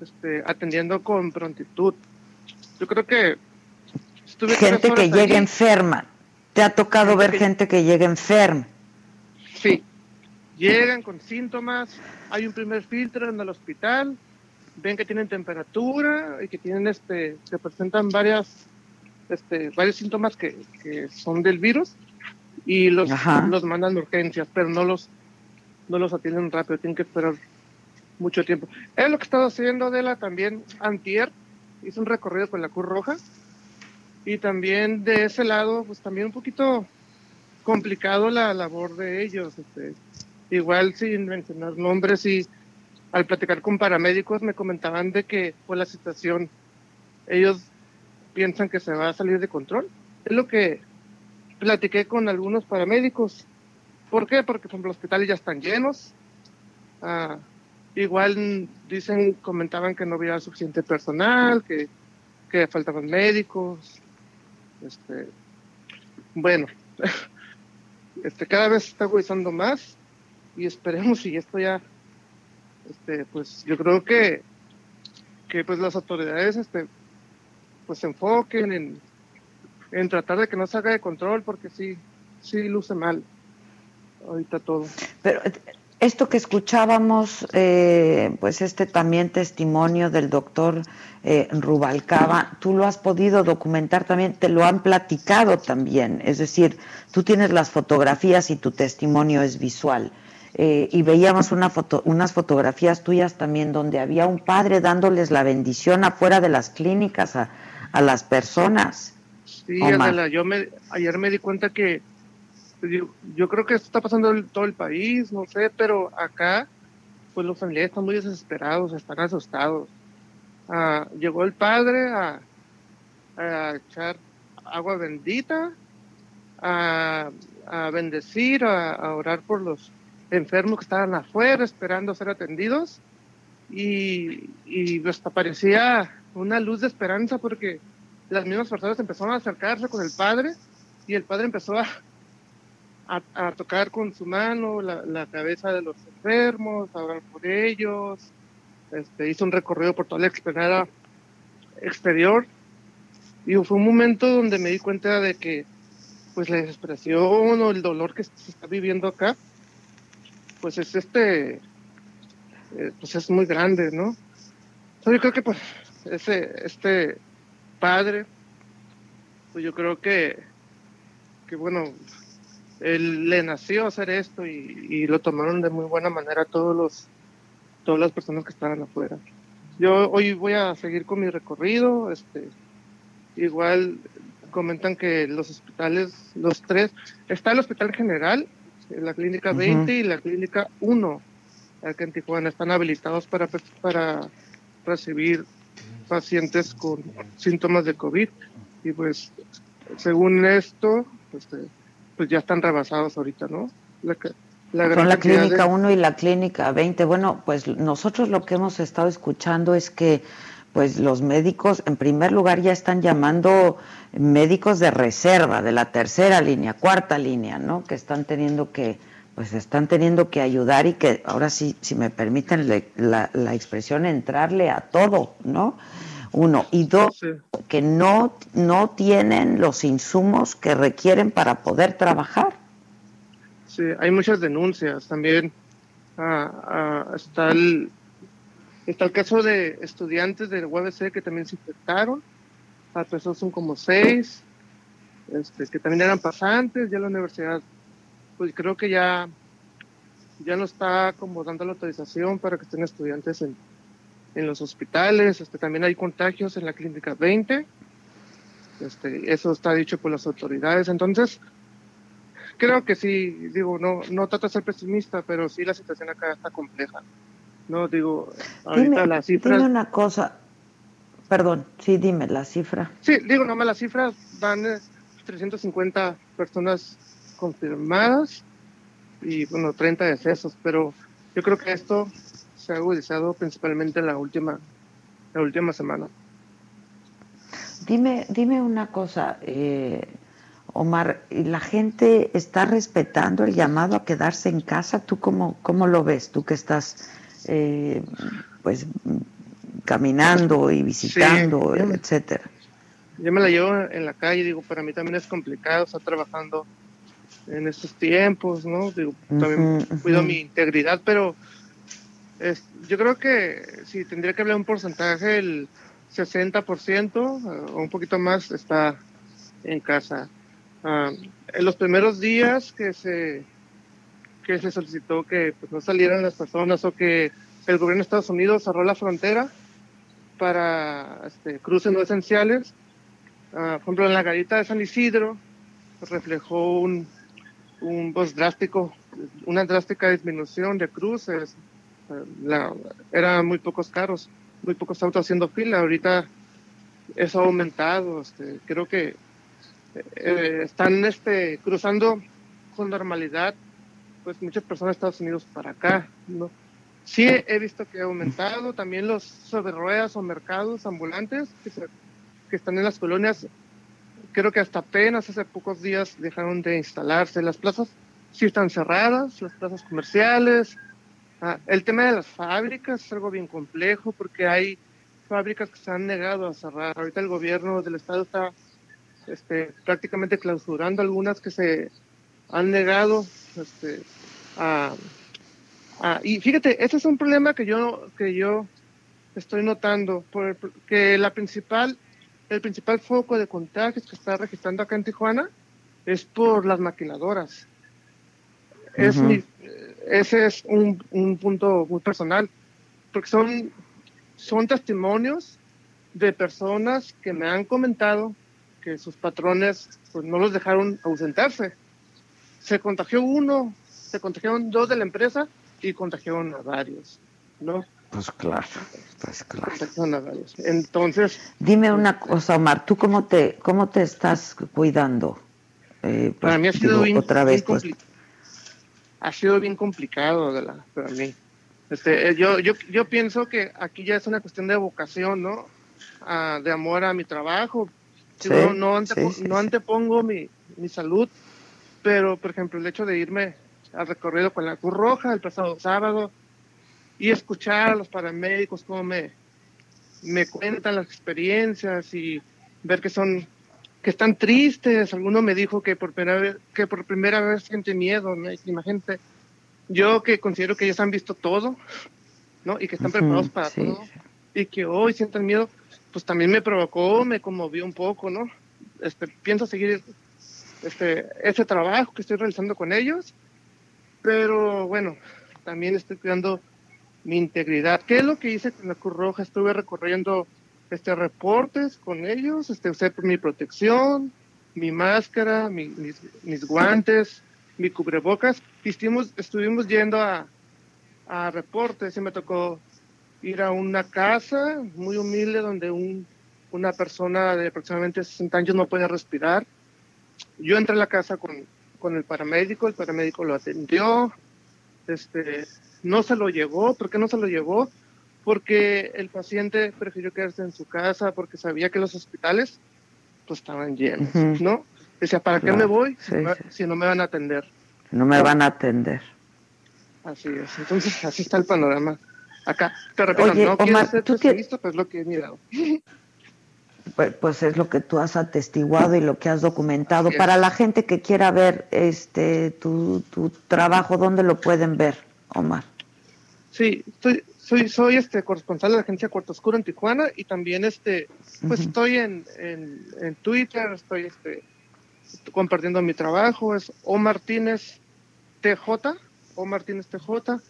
este, atendiendo con prontitud. Yo creo que gente que llega enferma. ¿Te ha tocado ver gente que llega enferma? Sí, llegan con síntomas, hay un primer filtro en el hospital, ven que tienen temperatura y que tienen este, se presentan varias, este, varios síntomas que, que son del virus y los, los mandan urgencias, pero no los, no los atienden rápido, tienen que esperar mucho tiempo. Es lo que estaba haciendo de la también antier, hizo un recorrido con la Cruz Roja y también de ese lado, pues también un poquito complicado la labor de ellos. Este, igual sin mencionar nombres y al platicar con paramédicos me comentaban de que pues la situación, ellos piensan que se va a salir de control. Es lo que platiqué con algunos paramédicos. ¿Por qué? Porque por los hospitales ya están llenos. Ah, igual dicen, comentaban que no había suficiente personal, que, que faltaban médicos, este, bueno, este, cada vez está agudizando más y esperemos si esto ya, este, pues yo creo que, que pues las autoridades, este, pues se enfoquen en, en tratar de que no se haga de control porque sí, sí luce mal ahorita todo. Pero esto que escuchábamos, eh, pues este también testimonio del doctor eh, Rubalcaba, tú lo has podido documentar también, te lo han platicado también, es decir, tú tienes las fotografías y tu testimonio es visual. Eh, y veíamos una foto, unas fotografías tuyas también donde había un padre dándoles la bendición afuera de las clínicas a, a las personas. Sí, yo me, ayer me di cuenta que yo, creo que esto está pasando en todo el país, no sé, pero acá, pues los familiares están muy desesperados, están asustados. Ah, llegó el padre a, echar agua bendita, a, bendecir, a, orar por los enfermos que estaban afuera esperando ser atendidos y, y hasta parecía una luz de esperanza porque las mismas personas empezaron a acercarse con el padre y el padre empezó a, a, tocar con su mano la, cabeza de los enfermos, a hablar por ellos, este, hizo un recorrido por toda la explanada exterior. Y fue un momento donde me di cuenta de que pues la desesperación o el dolor que se está viviendo acá pues es este eh, pues es muy grande no yo creo que pues ese este padre pues yo creo que que bueno él le nació hacer esto y, lo tomaron de muy buena manera todos los todas las personas que estaban afuera. Yo hoy voy a seguir con mi recorrido, este igual comentan que los hospitales, los tres, está el hospital general, la clínica 20 y la clínica 1, aquí en Tijuana, están habilitados para, para recibir pacientes con síntomas de COVID. Y pues, según esto, este, pues ya están rebasados ahorita, ¿no? La, la Son la clínica 1 y la clínica 20. Bueno, pues nosotros lo que hemos estado escuchando es que pues los médicos en primer lugar ya están llamando médicos de reserva de la tercera línea, cuarta línea, ¿no? Que están teniendo que pues están teniendo que ayudar y que ahora sí, si me permiten la, la expresión, entrarle a todo, ¿no? Uno. Y dos, que no, no tienen los insumos que requieren para poder trabajar. Sí, hay muchas denuncias. También ah, ah, está, el, está el caso de estudiantes del UABC que también se infectaron. A personas son como seis, este, que también eran pasantes. Ya la universidad, pues creo que ya, ya no está como dando la autorización para que estén estudiantes en, en los hospitales, este, también hay contagios en la clínica 20, este, eso está dicho por las autoridades, entonces creo que sí, digo, no, no trato de ser pesimista, pero sí la situación acá está compleja. No, digo, ahorita la cifra... Dime una cosa, perdón, sí, dime la cifra. Sí, digo, nomás las cifras dan 350 eh, personas confirmadas y, bueno, 30 decesos, pero yo creo que esto se ha agudizado principalmente en la última, la última semana. Dime, dime una cosa, eh, Omar, ¿la gente está respetando el llamado a quedarse en casa? ¿Tú cómo, cómo lo ves? Tú que estás eh, pues caminando y visitando, etcétera. Yo me la llevo en la calle, digo, para mí también es complicado estar trabajando en estos tiempos, ¿no? Digo, también cuido mi integridad, pero yo creo que si tendría que hablar un porcentaje, el 60% o un poquito más está en casa. Ah, en los primeros días que se, que se solicitó que pues, no salieran las personas o que el gobierno de Estados Unidos cerró la frontera para este, cruces no esenciales, ah, por ejemplo, en la garita de San Isidro reflejó un, un pues, drástico, una drástica disminución de cruces la, eran muy pocos carros, muy pocos autos haciendo fila. Ahorita eso ha aumentado. Este, creo que eh, están este, cruzando con normalidad pues muchas personas de Estados Unidos para acá. ¿no? Sí he visto que ha aumentado también los sobre ruedas o mercados ambulantes que, que están en las colonias. Creo que hasta apenas hace pocos días dejaron de instalarse. Las plazas sí están cerradas, las plazas comerciales, Ah, el tema de las fábricas es algo bien complejo porque hay fábricas que se han negado a cerrar. Ahorita el gobierno del estado está este, prácticamente clausurando algunas que se han negado este, a, y fíjate, ese es un problema que yo que yo estoy notando porque la principal el principal foco de contagios que está registrando acá en Tijuana es por las maquiladoras. Es mi, ese es un, un, punto muy personal, porque son, son testimonios de personas que me han comentado que sus patrones pues, no los dejaron ausentarse. Se contagió uno, se contagiaron dos de la empresa y contagiaron a varios, ¿no? Pues claro, pues claro. Entonces... Dime una cosa, Omar, ¿tú cómo te, cómo te estás cuidando? Eh, pues, para mí ha sido otra vez, pues, ha sido bien complicado de la, para mí. Este, eh, yo, yo, yo pienso que aquí ya es una cuestión de vocación, ¿no? Ah, de amor a mi trabajo. no, no, no antepongo mi, mi salud, pero por ejemplo el hecho de irme al recorrido con la Cruz Roja el pasado sábado y escuchar a los paramédicos cómo me, me cuentan las experiencias y ver que son que están tristes. Alguno me dijo que por primera vez, que por primera vez siente miedo. Imagínate, yo que considero que ellos han visto todo, ¿no? Y que están preparados para todo. Y que hoy sienten miedo, pues también me provocó, me conmovió un poco, ¿no? Este, pienso seguir este, ese trabajo que estoy realizando con ellos, pero bueno, también estoy cuidando mi integridad. ¿Qué es lo que hice con la Cruz Roja? Estuve recorriendo este, reportes con ellos, este, usé mi protección, mi máscara, mis, mis, guantes, mi cubrebocas, estuvimos, estuvimos yendo a, a reportes y me tocó ir a una casa muy humilde donde un, una persona de aproximadamente 60 años no puede respirar. Yo entré a la casa con, con el paramédico, el paramédico lo atendió, este, no se lo llevó, ¿por qué no se lo llevó? porque el paciente prefirió quedarse en su casa porque sabía que los hospitales pues estaban llenos, ¿no? Decía, ¿para qué me voy si, no me van a atender? No me van a atender. Así es. Entonces, así está el panorama acá. Te repito, no Omar, quiero ser tú pero es lo que he mirado. pues, pues es lo que tú has atestiguado y lo que has documentado. Para la gente que quiera ver este tu, tu trabajo, ¿dónde lo pueden ver, Omar? Sí, estoy, soy, soy este corresponsal de la agencia Cuarto Oscuro en Tijuana y también este, pues estoy en, en, Twitter, estoy este, compartiendo mi trabajo, es O Martínez TJ, O Martínez TJ,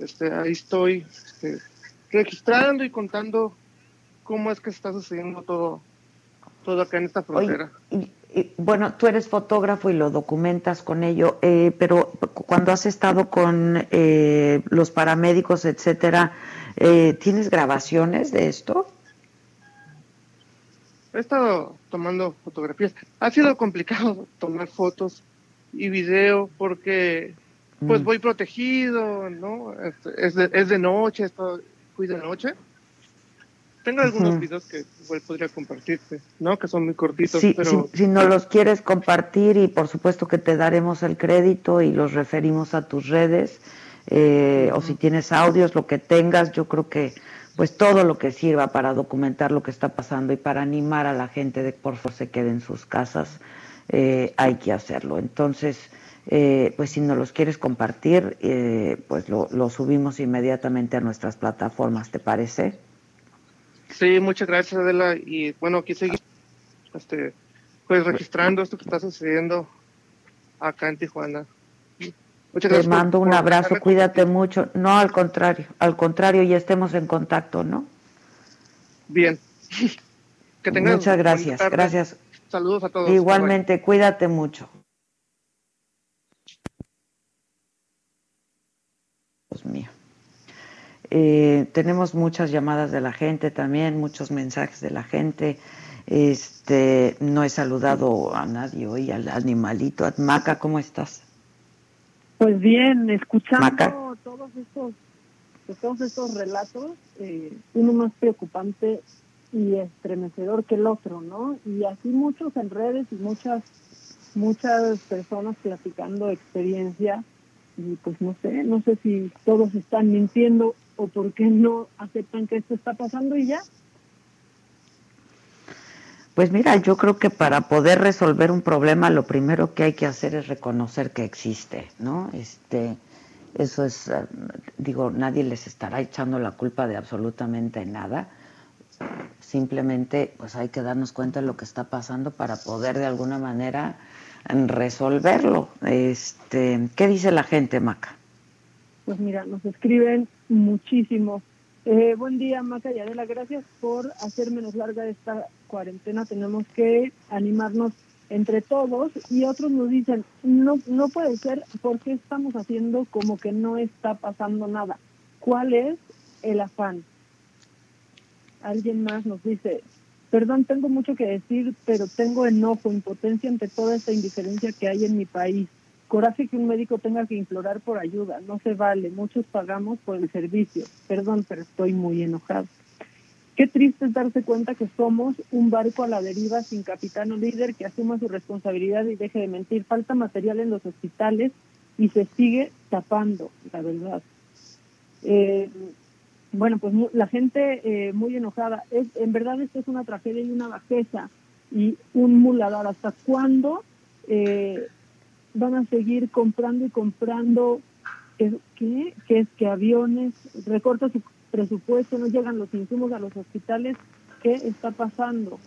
este, ahí estoy este, registrando y contando cómo es que está sucediendo todo, todo acá en esta frontera. Bueno, tú eres fotógrafo y lo documentas con ello, eh, pero cuando has estado con eh, los paramédicos, etcétera, eh, ¿tienes grabaciones de esto? He estado tomando fotografías. Ha sido complicado tomar fotos y video porque pues mm. voy protegido, ¿no? Es, de, es de noche, estoy, fui de noche tengo algunos videos que igual podría compartirte, ¿no? Que son muy cortitos, pero... Si, no los quieres compartir y por supuesto que te daremos el crédito y los referimos a tus redes, eh, o si tienes audios, lo que tengas, yo creo que pues todo lo que sirva para documentar lo que está pasando y para animar a la gente de que por favor se quede en sus casas, eh, hay que hacerlo. Entonces, eh, pues si no los quieres compartir, pues lo, lo subimos inmediatamente a nuestras plataformas, ¿te parece? Sí, muchas gracias Adela y bueno, aquí seguimos este, pues registrando esto que está sucediendo acá en Tijuana. Muchas gracias. Te mando un abrazo, cuídate mucho. No, al contrario, al contrario, y estemos en contacto, ¿no? Bien. Que tengas Muchas gracias, gracias. Saludos a todos. Igualmente, cuídate mucho. Dios mío. Eh, tenemos muchas llamadas de la gente también, muchos mensajes de la gente. Este, no he saludado a nadie hoy, al animalito. Maca, ¿cómo estás? Pues bien, escuchando todos estos, pues, todos estos relatos, eh, uno más preocupante y estremecedor que el otro, ¿no? Y así muchos en redes y muchas muchas personas platicando experiencia y pues no sé, no sé si todos están mintiendo o por qué no aceptan que esto está pasando y ya. Pues mira, yo creo que para poder resolver un problema lo primero que hay que hacer es reconocer que existe, ¿no? Este, eso es, eh, digo, nadie les estará echando la culpa de absolutamente nada. Simplemente, pues hay que darnos cuenta de lo que está pasando para poder de alguna manera resolverlo. Este, ¿qué dice la gente, Maca? Pues mira, nos escriben muchísimo. Eh, buen día, Maca y Adela. Gracias por hacer menos larga esta cuarentena. Tenemos que animarnos entre todos y otros nos dicen, no, no puede ser porque estamos haciendo como que no está pasando nada. ¿Cuál es el afán? Alguien más nos dice, perdón, tengo mucho que decir, pero tengo enojo, impotencia ante toda esta indiferencia que hay en mi país coraje que un médico tenga que implorar por ayuda, no se vale, muchos pagamos por el servicio, perdón, pero estoy muy enojado. Qué triste es darse cuenta que somos un barco a la deriva sin capitán o líder que asuma su responsabilidad y deje de mentir. Falta material en los hospitales y se sigue tapando, la verdad. Eh, bueno, pues la gente eh, muy enojada. Es, en verdad esto es una tragedia y una bajeza y un muladar. ¿Hasta cuándo eh, van a seguir comprando y comprando, ¿qué? ¿Qué es que aviones, recorta su presupuesto, no llegan los insumos a los hospitales? ¿Qué está pasando?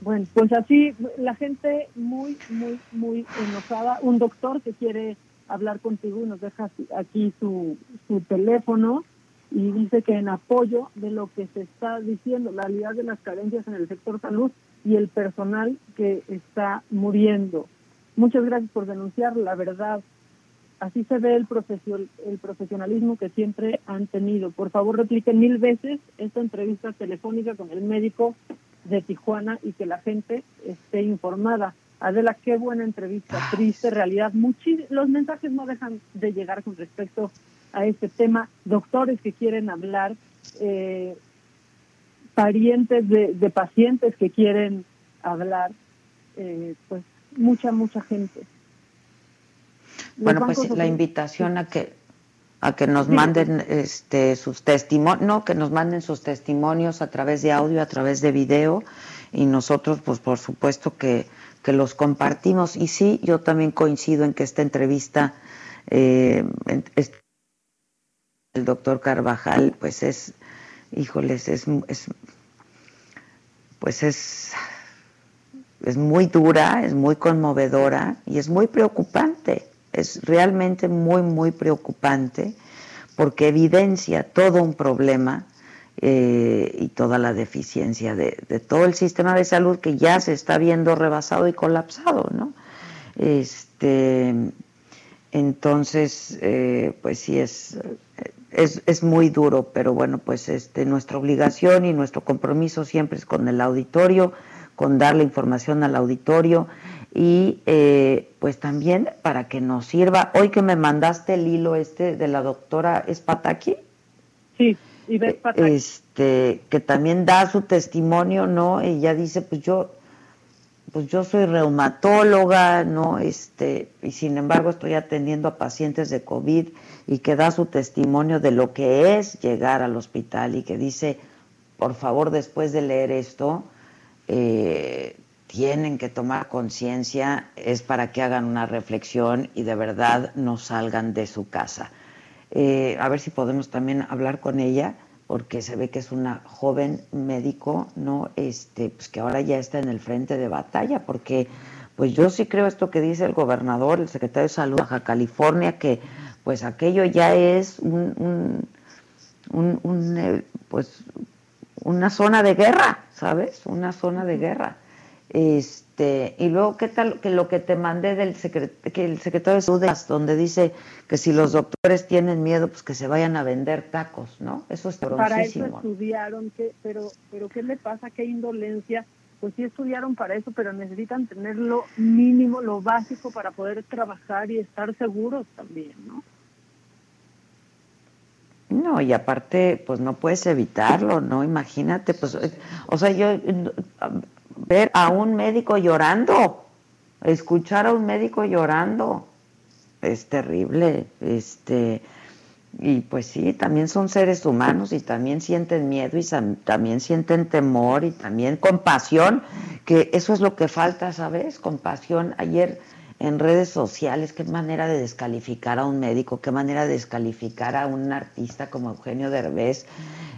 Bueno, pues así la gente muy, muy, muy enojada. Un doctor que quiere hablar contigo nos deja aquí su, su teléfono y dice que en apoyo de lo que se está diciendo, la realidad de las carencias en el sector salud y el personal que está muriendo. Muchas gracias por denunciar la verdad. Así se ve el, el profesionalismo que siempre han tenido. Por favor, repliquen mil veces esta entrevista telefónica con el médico de Tijuana y que la gente esté informada. Adela, qué buena entrevista, triste realidad. los mensajes no dejan de llegar con respecto a este tema. Doctores que quieren hablar, eh, parientes de, pacientes que quieren hablar, eh, pues mucha, mucha gente. bueno, pues la invitación a que a que nos manden este sus testimonios, no, que nos manden sus testimonios a través de audio, a través de video y nosotros pues por supuesto que, que los compartimos. Y sí, yo también coincido en que esta entrevista eh, el doctor Carvajal pues es, híjoles, es, es pues es es muy dura, es muy conmovedora y es muy preocupante. Es realmente muy, muy preocupante porque evidencia todo un problema eh, y toda la deficiencia de, todo el sistema de salud que ya se está viendo rebasado y colapsado, ¿no? Este, entonces, eh, pues sí es, es, es, muy duro, pero bueno, pues este, nuestra obligación y nuestro compromiso siempre es con el auditorio, con dar la información al auditorio y eh, pues también para que nos sirva. Hoy que me mandaste el hilo este de la doctora Espataki. Sí, y Este, que también da su testimonio, ¿no? Ella dice, pues yo, pues yo soy reumatóloga, ¿no? Este, y sin embargo estoy atendiendo a pacientes de COVID y que da su testimonio de lo que es llegar al hospital y que dice, por favor, después de leer esto, eh, tienen que tomar conciencia, es para que hagan una reflexión y de verdad no salgan de su casa. Eh, a ver si podemos también hablar con ella, porque se ve que es una joven médico, ¿no? Este, pues que ahora ya está en el frente de batalla, porque pues yo sí creo esto que dice el gobernador, el secretario de Salud de Baja California, que pues aquello ya es un, un, eh, pues una zona de guerra, ¿sabes? Una zona de guerra. Este, y luego, ¿qué tal que lo que te mandé del que el secretario de Salud, donde dice que si los doctores tienen miedo, pues que se vayan a vender tacos, ¿no? Eso es Para eso estudiaron, que, pero, pero ¿qué le pasa? ¿Qué indolencia? Pues sí estudiaron para eso, pero necesitan tener lo mínimo, lo básico para poder trabajar y estar seguros también, ¿no? No, y aparte, pues no puedes evitarlo, ¿no? Imagínate, pues, o sea, yo ver a un médico llorando, escuchar a un médico llorando, es terrible, este, y pues sí, también son seres humanos y también sienten miedo y también sienten temor y también compasión, que eso es lo que falta, ¿sabes? Compasión. Ayer en redes sociales, qué manera de descalificar a un médico, qué manera de descalificar a un artista como Eugenio Derbez,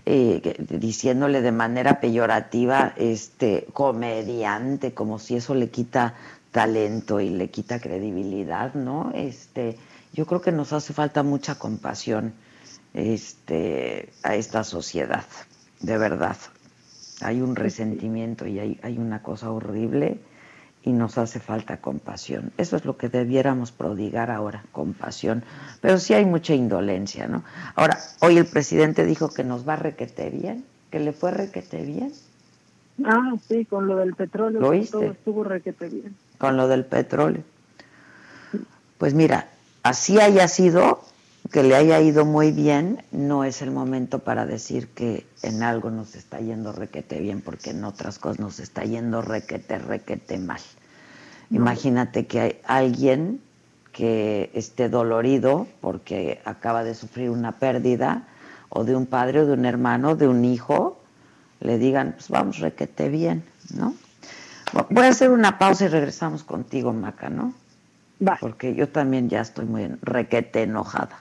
eh, diciéndole de manera peyorativa, este, comediante, como si eso le quita talento y le quita credibilidad, ¿no? Este, yo creo que nos hace falta mucha compasión este, a esta sociedad, de verdad. Hay un resentimiento y hay, hay una cosa horrible y nos hace falta compasión. Eso es lo que debiéramos prodigar ahora, compasión. Pero sí hay mucha indolencia, ¿no? Ahora, hoy el presidente dijo que nos va a requete bien, que le fue requete bien. Ah, sí, con lo del petróleo. ¿Lo oíste? Todo estuvo requete bien. Con lo del petróleo. Pues mira, así haya sido, que le haya ido muy bien, no es el momento para decir que en algo nos está yendo requete bien, porque en otras cosas nos está yendo requete, requete mal. Imagínate que hay alguien que esté dolorido porque acaba de sufrir una pérdida, o de un padre, o de un hermano, de un hijo, le digan, pues vamos requete bien, ¿no? Voy a hacer una pausa y regresamos contigo, Maca, ¿no? Va. Porque yo también ya estoy muy requete enojada.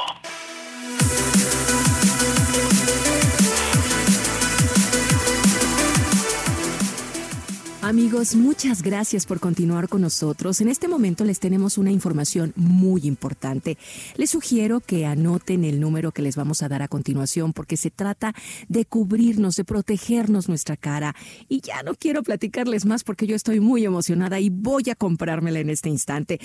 Amigos, muchas gracias por continuar con nosotros. En este momento les tenemos una información muy importante. Les sugiero que anoten el número que les vamos a dar a continuación porque se trata de cubrirnos, de protegernos nuestra cara. Y ya no quiero platicarles más porque yo estoy muy emocionada y voy a comprármela en este instante.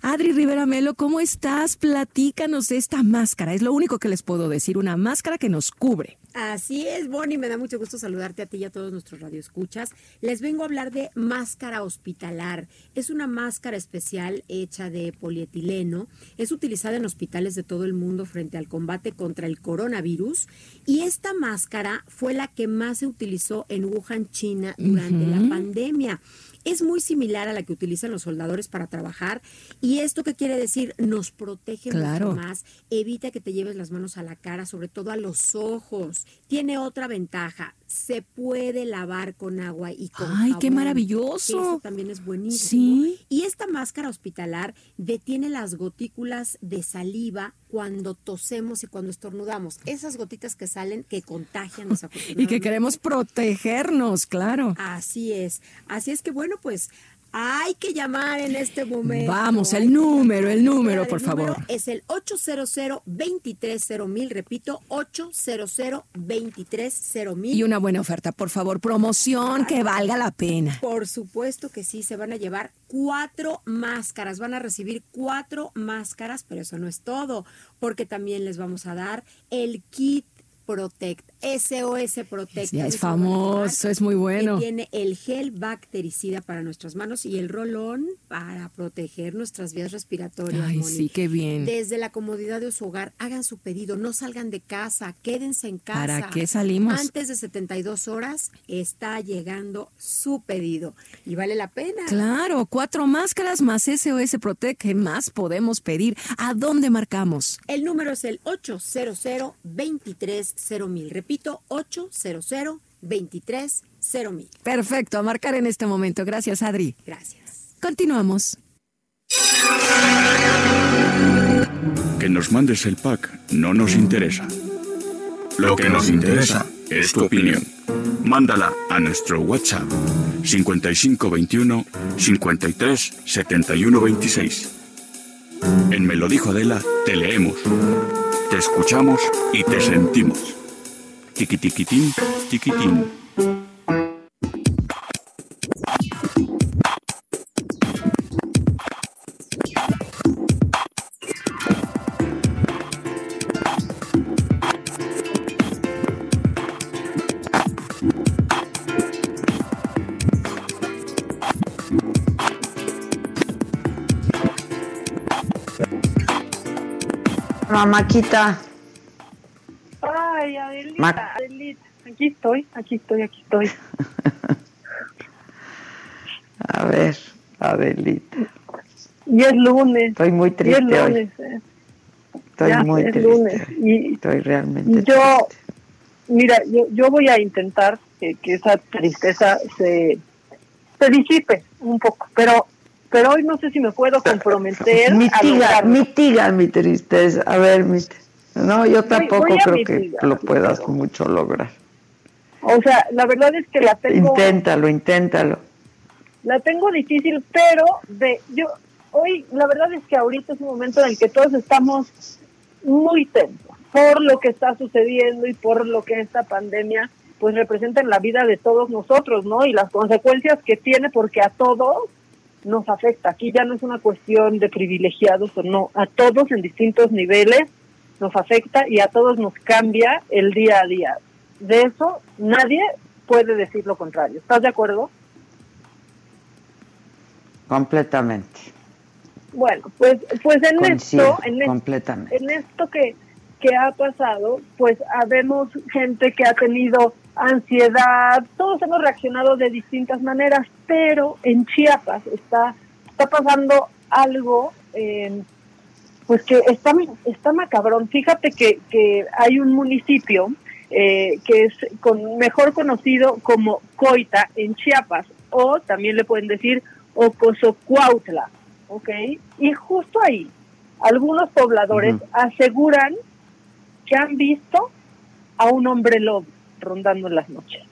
Adri Rivera Melo, ¿cómo estás? Platícanos esta máscara. Es lo único que les puedo decir, una máscara que nos cubre. Así es, Bonnie, me da mucho gusto saludarte a ti y a todos nuestros radioescuchas. Les vengo a hablar de máscara hospitalar. Es una máscara especial hecha de polietileno. Es utilizada en hospitales de todo el mundo frente al combate contra el coronavirus. Y esta máscara fue la que más se utilizó en Wuhan, China, durante la pandemia es muy similar a la que utilizan los soldadores para trabajar. ¿Y esto qué quiere decir? Nos protege mucho más, evita que te lleves las manos a la cara, sobre todo a los ojos. Tiene otra ventaja, se puede lavar con agua y con ¡Ay, qué maravilloso! Eso también es buenísimo. Sí. Y esta máscara hospitalar detiene las gotículas de saliva cuando tosemos y cuando estornudamos. Esas gotitas que salen que contagian Y que queremos protegernos, claro. Así es. Así es que bueno, pues hay que llamar en este momento. Vamos, el número, el número, por favor. Es el 800 mil, repito, 800 mil. Y una buena oferta, por favor, promoción que valga la pena. Por supuesto que sí, se van a llevar cuatro máscaras, van a recibir cuatro máscaras, pero eso no es todo, porque también les vamos a dar el kit Protect, SOS Protect. Ya es famoso, es muy bueno. Tiene el gel bactericida para nuestras manos y el rolón para proteger nuestras vías respiratorias. Ay, sí, qué bien. Desde la comodidad de su hogar, hagan su pedido, no salgan de casa, quédense en casa. ¿Para qué salimos? Antes de 72 horas está llegando su pedido y vale la pena. Claro, cuatro máscaras más SOS Protect, ¿qué más podemos pedir? ¿A dónde marcamos? El número es el 800 23 mil. Repito, 800 23 mil. Perfecto, a marcar en este momento. Gracias, Adri. Gracias. Continuamos. Que nos mandes el pack no nos interesa. Lo que nos interesa es tu opinión. Mándala a nuestro WhatsApp 5521 53 71 26. En Me lo dijo Adela, te leemos te escuchamos y te sentimos. Tiquitiquitín, tiquitín. Maquita. Ay, Adelita, Adelita. Aquí estoy, aquí estoy, aquí estoy. A ver, Adelita. Y es lunes. Estoy muy triste y es lunes, hoy. Eh. Estoy muy triste. Lunes. Y estoy realmente yo, Mira, yo, yo voy a intentar que, que esa tristeza se, se disipe un poco, pero pero hoy no sé si me puedo comprometer. Mitiga, mitiga mi tristeza. A ver, no, yo tampoco creo que lo puedas mucho lograr. O sea, la verdad es que la tengo. Inténtalo, inténtalo. La tengo difícil, pero de yo hoy la verdad es que ahorita es un momento en el que todos estamos muy tensos por lo que está sucediendo y por lo que esta pandemia pues representa en la vida de todos nosotros, ¿no? Y las consecuencias que tiene porque a todos nos afecta. Aquí ya no es una cuestión de privilegiados o no, a todos en distintos niveles nos afecta y a todos nos cambia el día a día. De eso nadie puede decir lo contrario. ¿Estás de acuerdo? Completamente. Bueno, pues pues en esto, en, en esto que que ha pasado, pues habemos gente que ha tenido ansiedad, todos hemos reaccionado de distintas maneras, pero en Chiapas está, está pasando algo eh, pues que está, está macabrón. Fíjate que, que hay un municipio eh, que es con, mejor conocido como Coita en Chiapas, o también le pueden decir Ocosocuautla, ¿ok? Y justo ahí, algunos pobladores aseguran que han visto a un hombre lobo rondando en las noches.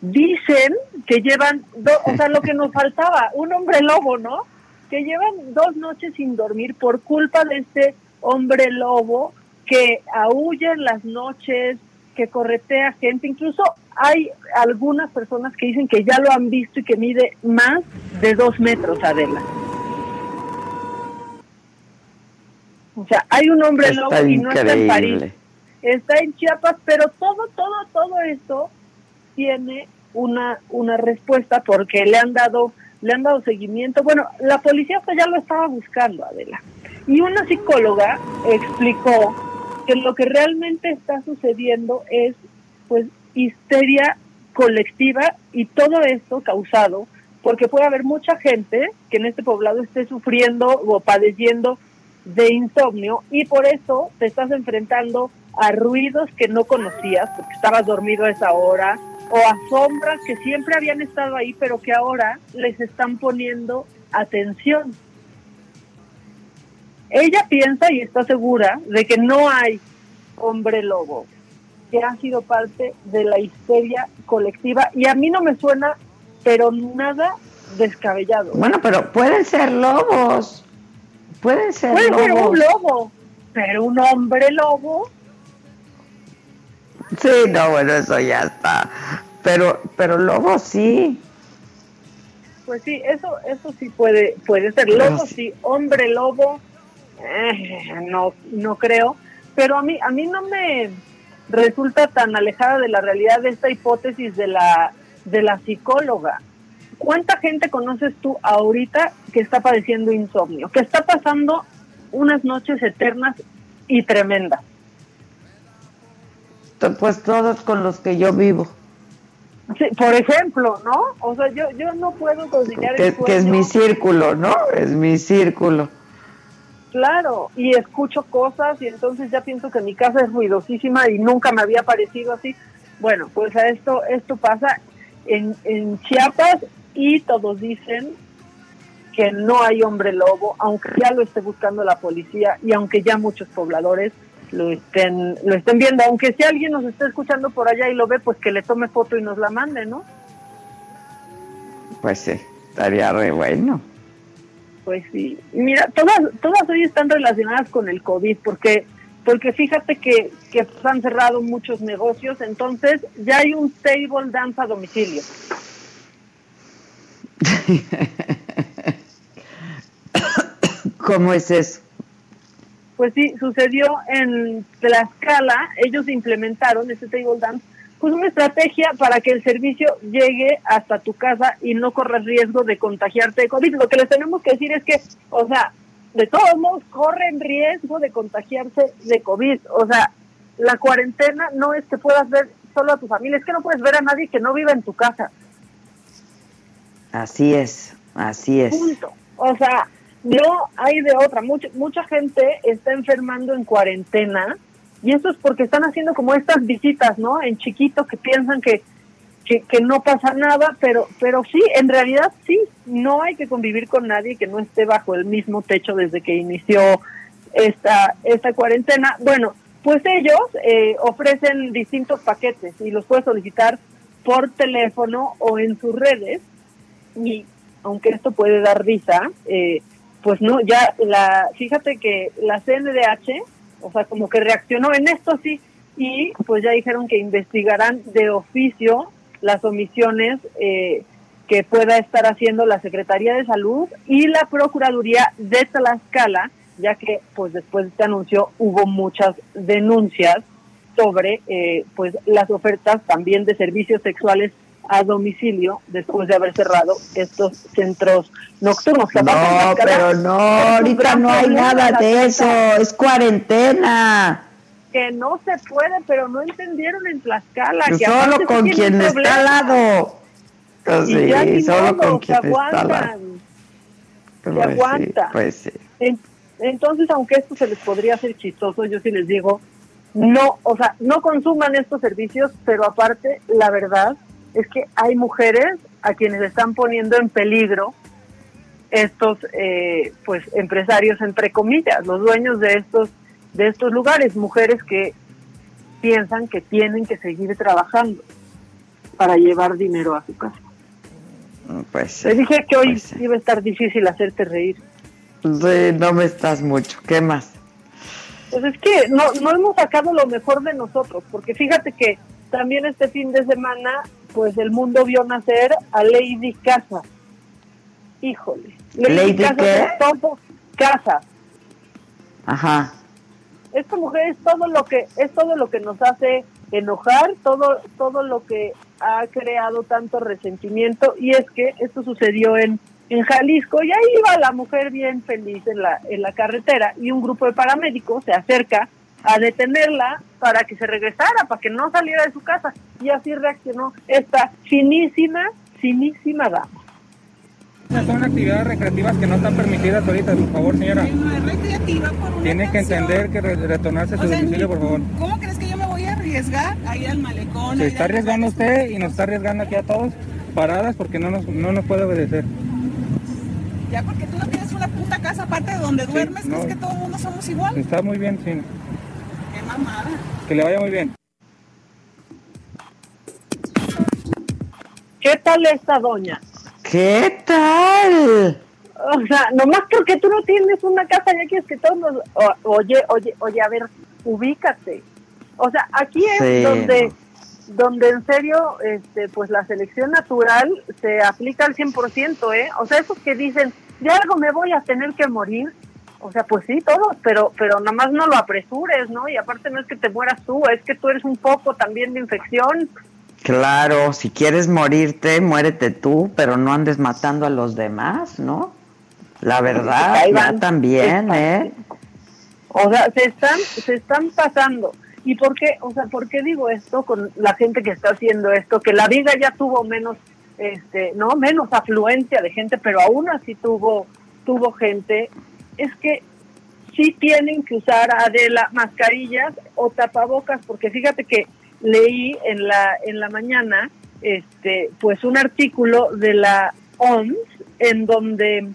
dicen que llevan, o sea, lo que nos faltaba, un hombre lobo, ¿no? Que llevan dos noches sin dormir por culpa de este hombre lobo que aúlla en las noches, que corretea gente, incluso hay algunas personas que dicen que ya lo han visto y que mide más de dos metros, Adela. O sea, hay un hombre lobo y no está en París. Está en Chiapas, pero todo, todo, todo esto tiene una, una respuesta porque le han dado le han dado seguimiento. Bueno, la policía ya lo estaba buscando, Adela. Y una psicóloga explicó que lo que realmente está sucediendo es pues histeria colectiva y todo esto causado porque puede haber mucha gente que en este poblado esté sufriendo o padeciendo de insomnio y por eso te estás enfrentando a ruidos que no conocías porque estabas dormido a esa hora o a sombras que siempre habían estado ahí pero que ahora les están poniendo atención. Ella piensa y está segura de que no hay hombre lobo, que ha sido parte de la histeria colectiva y a mí no me suena pero nada descabellado. Bueno, pero pueden ser lobos. Pueden ser Puede lobos. ser un lobo, pero un hombre lobo. Sí, no, bueno, eso ya está. Pero, pero lobos sí. Pues sí, eso, eso sí puede, puede ser lobo, sí, hombre lobo, eh, no, no creo. Pero a mí, a mí no me resulta tan alejada de la realidad de esta hipótesis de la, de la psicóloga. ¿Cuánta gente conoces tú ahorita que está padeciendo insomnio? Que está pasando unas noches eternas y tremendas. Pues todos con los que yo vivo. Sí, por ejemplo, ¿no? O sea, yo, yo no puedo conciliar Que, el que es mi círculo, ¿no? Es mi círculo. Claro, y escucho cosas y entonces ya pienso que mi casa es ruidosísima y nunca me había parecido así. Bueno, pues a esto esto pasa en, en Chiapas y todos dicen que no hay hombre lobo, aunque ya lo esté buscando la policía y aunque ya muchos pobladores lo estén lo estén viendo, aunque si alguien nos está escuchando por allá y lo ve, pues que le tome foto y nos la mande, ¿no? Pues sí, estaría re bueno. Pues sí. Mira, todas, todas hoy están relacionadas con el COVID, porque, porque fíjate que, que pues, han cerrado muchos negocios, entonces ya hay un table dance a domicilio. ¿Cómo es eso? Pues sí, sucedió en Tlaxcala, ellos implementaron este table dance, pues una estrategia para que el servicio llegue hasta tu casa y no corras riesgo de contagiarte de COVID. Lo que les tenemos que decir es que, o sea, de todos modos corren riesgo de contagiarse de COVID. O sea, la cuarentena no es que puedas ver solo a tu familia, es que no puedes ver a nadie que no viva en tu casa. Así es, así es. Punto. O sea, no hay de otra. Mucha, mucha gente está enfermando en cuarentena y eso es porque están haciendo como estas visitas, ¿no? En chiquito que piensan que, que, que no pasa nada, pero, pero sí, en realidad sí, no hay que convivir con nadie que no esté bajo el mismo techo desde que inició esta, esta cuarentena. Bueno, pues ellos eh, ofrecen distintos paquetes y los puedes solicitar por teléfono o en sus redes y aunque esto puede dar risa, eh, pues no, ya la, fíjate que la CNDH, o sea, como que reaccionó en esto sí, y pues ya dijeron que investigarán de oficio las omisiones eh, que pueda estar haciendo la Secretaría de Salud y la Procuraduría de Tlaxcala, ya que pues después de este anuncio hubo muchas denuncias sobre eh, pues las ofertas también de servicios sexuales a domicilio después de haber cerrado estos centros nocturnos. No, pero no, ahorita no hay nada de eso, es cuarentena. Que no se puede, pero no entendieron en Tlaxcala. que Solo con quien está al lado. Pues Y ya ni sí, solo modo, con se quien está al lado. Pues se sí, aguanta. pues sí. Entonces, aunque esto se les podría hacer chistoso, yo sí les digo, no, o sea, no consuman estos servicios, pero aparte, la verdad es que hay mujeres a quienes están poniendo en peligro estos, eh, pues, empresarios entre comillas, los dueños de estos, de estos lugares, mujeres que piensan que tienen que seguir trabajando. para llevar dinero a su casa. Pues Te dije que hoy pues iba a estar difícil hacerte reír. sí, no me estás mucho. ¿Qué más? Pues es que no, no hemos sacado lo mejor de nosotros, porque fíjate que también este fin de semana, pues el mundo vio nacer a Lady Casa. Híjole. ¿Lady Casa qué? es todo casa. Ajá. Esta mujer es todo lo que es todo lo que nos hace enojar, todo todo lo que ha creado tanto resentimiento y es que esto sucedió en en Jalisco y ahí iba la mujer bien feliz en la en la carretera y un grupo de paramédicos se acerca a detenerla para que se regresara, para que no saliera de su casa y así reaccionó esta finísima, finísima dama. Son actividades recreativas que no están permitidas ahorita, por favor, señora. Tiene que entender que re- retornarse a su O sea, domicilio, por favor. ¿Cómo crees que yo me voy a arriesgar a ir al malecón? Se está arriesgando usted y nos está arriesgando aquí a todos paradas porque no nos, no nos puede obedecer. Ya porque tú no tienes una puta casa aparte de donde duermes, no. ¿crees que todo el mundo somos igual? Está muy bien, sí. Qué mamada. Que le vaya muy bien. ¿Qué tal esta doña? ¿Qué tal? O sea, nomás porque tú no tienes una casa, ya quieres que todos nos... oye, oye, oye, a ver, ubícate. O sea, aquí es Sí, donde donde en serio, este, pues la selección natural se aplica al 100%, ¿eh? O sea, esos que dicen, de algo me voy a tener que morir, o sea, pues sí, todos, pero pero nada más no lo apresures, ¿no? Y aparte no es que te mueras tú, es que tú eres un poco también de infección. Claro, si quieres morirte, muérete tú, pero no andes matando a los demás, ¿no? La verdad, ya van. también, ¿eh? O sea, se están, se están pasando. ¿Y por qué? O sea, ¿por qué digo esto con la gente que está haciendo esto? Que la vida ya tuvo menos, este, no, menos afluencia de gente, pero aún así tuvo, tuvo gente. Es que sí tienen que usar Adela mascarillas o tapabocas, porque fíjate que leí en la, en la mañana, este, pues un artículo de la OMS en donde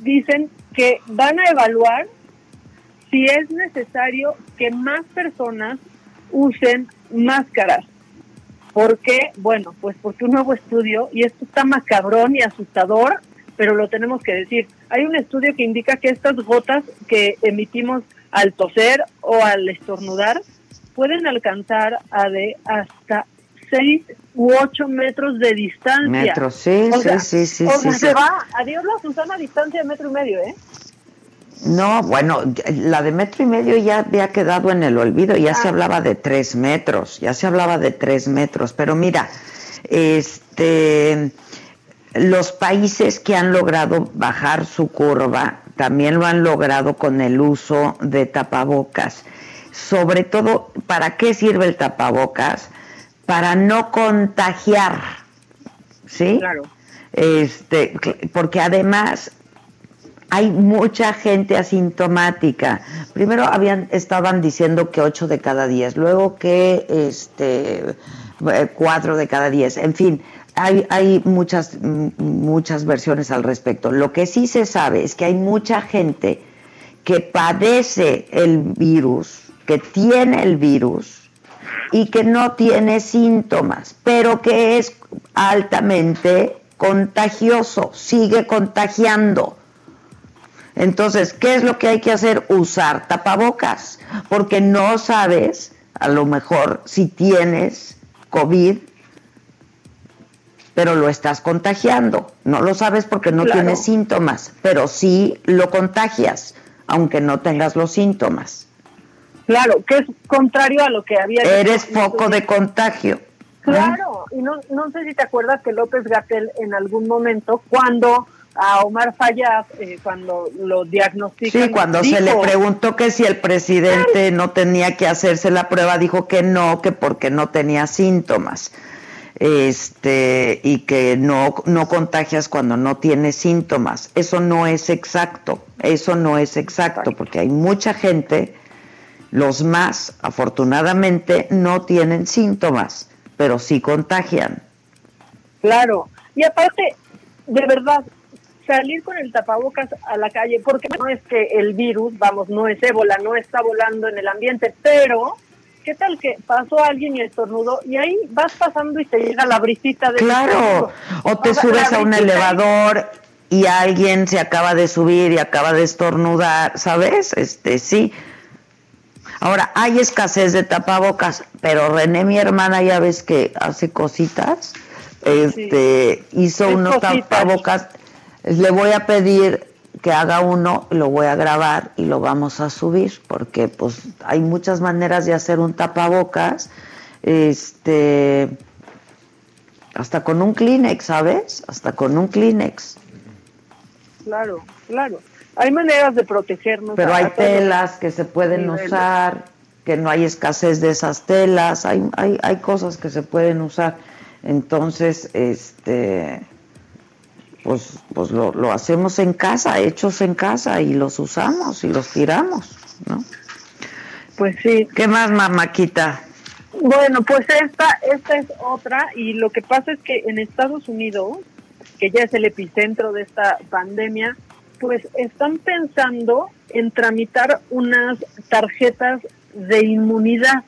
dicen que van a evaluar si es necesario que más personas usen máscaras. ¿Por qué? Bueno, pues porque un nuevo estudio, y esto está macabrón y asustador, pero lo tenemos que decir. Hay un estudio que indica que estas gotas que emitimos al toser o al estornudar pueden alcanzar a de hasta 6 u 8 metros de distancia. Metros, sí, O sí, sea, sí, sí, O sí, sea, sí. se va, adiós la Susana distancia de metro y medio, ¿eh? No, bueno, la de metro y medio ya había quedado en el olvido, ya Ah. se hablaba de tres metros, ya se hablaba de tres metros, pero mira, este, los países que han logrado bajar su curva también lo han logrado con el uso de tapabocas. Sobre todo, ¿para qué sirve el tapabocas? Para no contagiar, ¿sí? Claro. Este, porque además hay mucha gente asintomática. Primero habían estaban diciendo que 8 de cada 10, luego que este eh, 4 de cada 10. En fin, hay hay muchas muchas versiones al respecto. Lo que sí se sabe es que hay mucha gente que padece el virus, que tiene el virus y que no tiene síntomas, pero que es altamente contagioso, sigue contagiando. Entonces, ¿qué es lo que hay que hacer? Usar tapabocas, porque no sabes, a lo mejor, si tienes COVID, pero lo estás contagiando. No lo sabes porque no Claro. tienes síntomas, pero sí lo contagias, aunque no tengas los síntomas. Claro, que es contrario a lo que había dicho Eres foco de contagio. Claro, y no, no sé si te acuerdas que López Gatel en algún momento, cuando a Omar Fayad, eh, cuando lo diagnostican... Sí, cuando se le preguntó que si el presidente no tenía que hacerse la prueba, dijo que no, que porque no tenía síntomas. Este, y que no, no contagias cuando no tienes síntomas. Eso no es exacto, eso no es exacto, porque hay mucha gente, los más, afortunadamente, no tienen síntomas, pero sí contagian. Claro, y aparte, de verdad, salir con el tapabocas a la calle, porque no es que el virus, vamos, no es ébola, no está volando en el ambiente, pero ¿qué tal que pasó alguien y estornudó? Y ahí vas pasando y te llega la brisita de... Claro, o te sea, subes a un elevador y alguien se acaba de subir y acaba de estornudar, ¿sabes? Este, sí. Ahora, hay escasez de tapabocas, pero René, mi hermana, ya ves que hace cositas, este, hizo Es unos cositas. tapabocas. Le voy a pedir que haga uno, lo voy a grabar y lo vamos a subir, porque pues hay muchas maneras de hacer un tapabocas, este, hasta con un Kleenex, ¿sabes? Hasta con un Kleenex. Claro, claro. Hay maneras de protegernos. Pero hay telas que se pueden niveles. usar, que no hay escasez de esas telas, hay, hay, hay cosas que se pueden usar. Entonces, este, pues, pues lo, lo hacemos en casa, hechos en casa, y los usamos y los tiramos, ¿no? Pues sí. ¿Qué más, mamáquita? Bueno, pues esta, esta es otra y lo que pasa es que en Estados Unidos, que ya es el epicentro de esta pandemia, pues están pensando en tramitar unas tarjetas de inmunidad.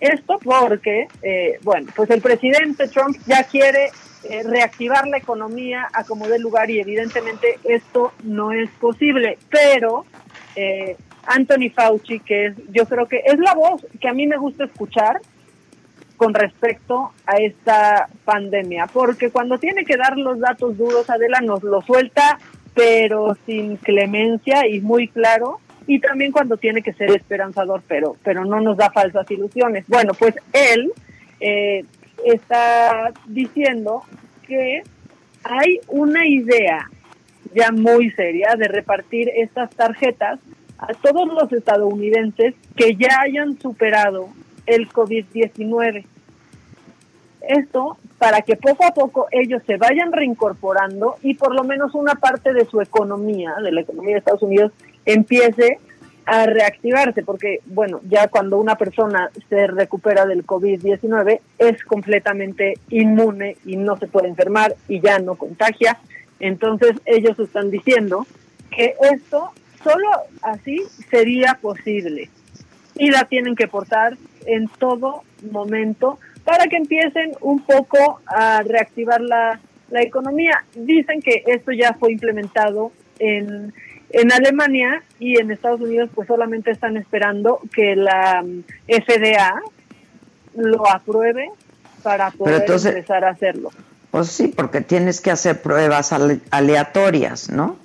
Esto porque, eh, bueno, pues el presidente Trump ya quiere eh, reactivar la economía a como dé lugar y evidentemente esto no es posible, pero eh, Anthony Fauci, que es, yo creo que es la voz que a mí me gusta escuchar con respecto a esta pandemia, porque cuando tiene que dar los datos duros, Adela nos lo suelta, pero sin clemencia y muy claro, y también cuando tiene que ser esperanzador, pero, pero no nos da falsas ilusiones. Bueno, pues él eh, está diciendo que hay una idea ya muy seria de repartir estas tarjetas a todos los estadounidenses que ya hayan superado el COVID-19. Esto para que poco a poco ellos se vayan reincorporando y por lo menos una parte de su economía, de la economía de Estados Unidos, empiece a reactivarse, porque bueno, ya cuando una persona se recupera del COVID-19 es completamente inmune y no se puede enfermar y ya no contagia. Entonces ellos están diciendo que esto solo así sería posible y la tienen que portar en todo momento para que empiecen un poco a reactivar la, la economía. Dicen que esto ya fue implementado en, en Alemania y en Estados Unidos pues solamente están esperando que la mm, FDA lo apruebe para poder entonces- empezar a hacerlo. Pues sí, porque tienes que hacer pruebas ale- aleatorias, ¿no?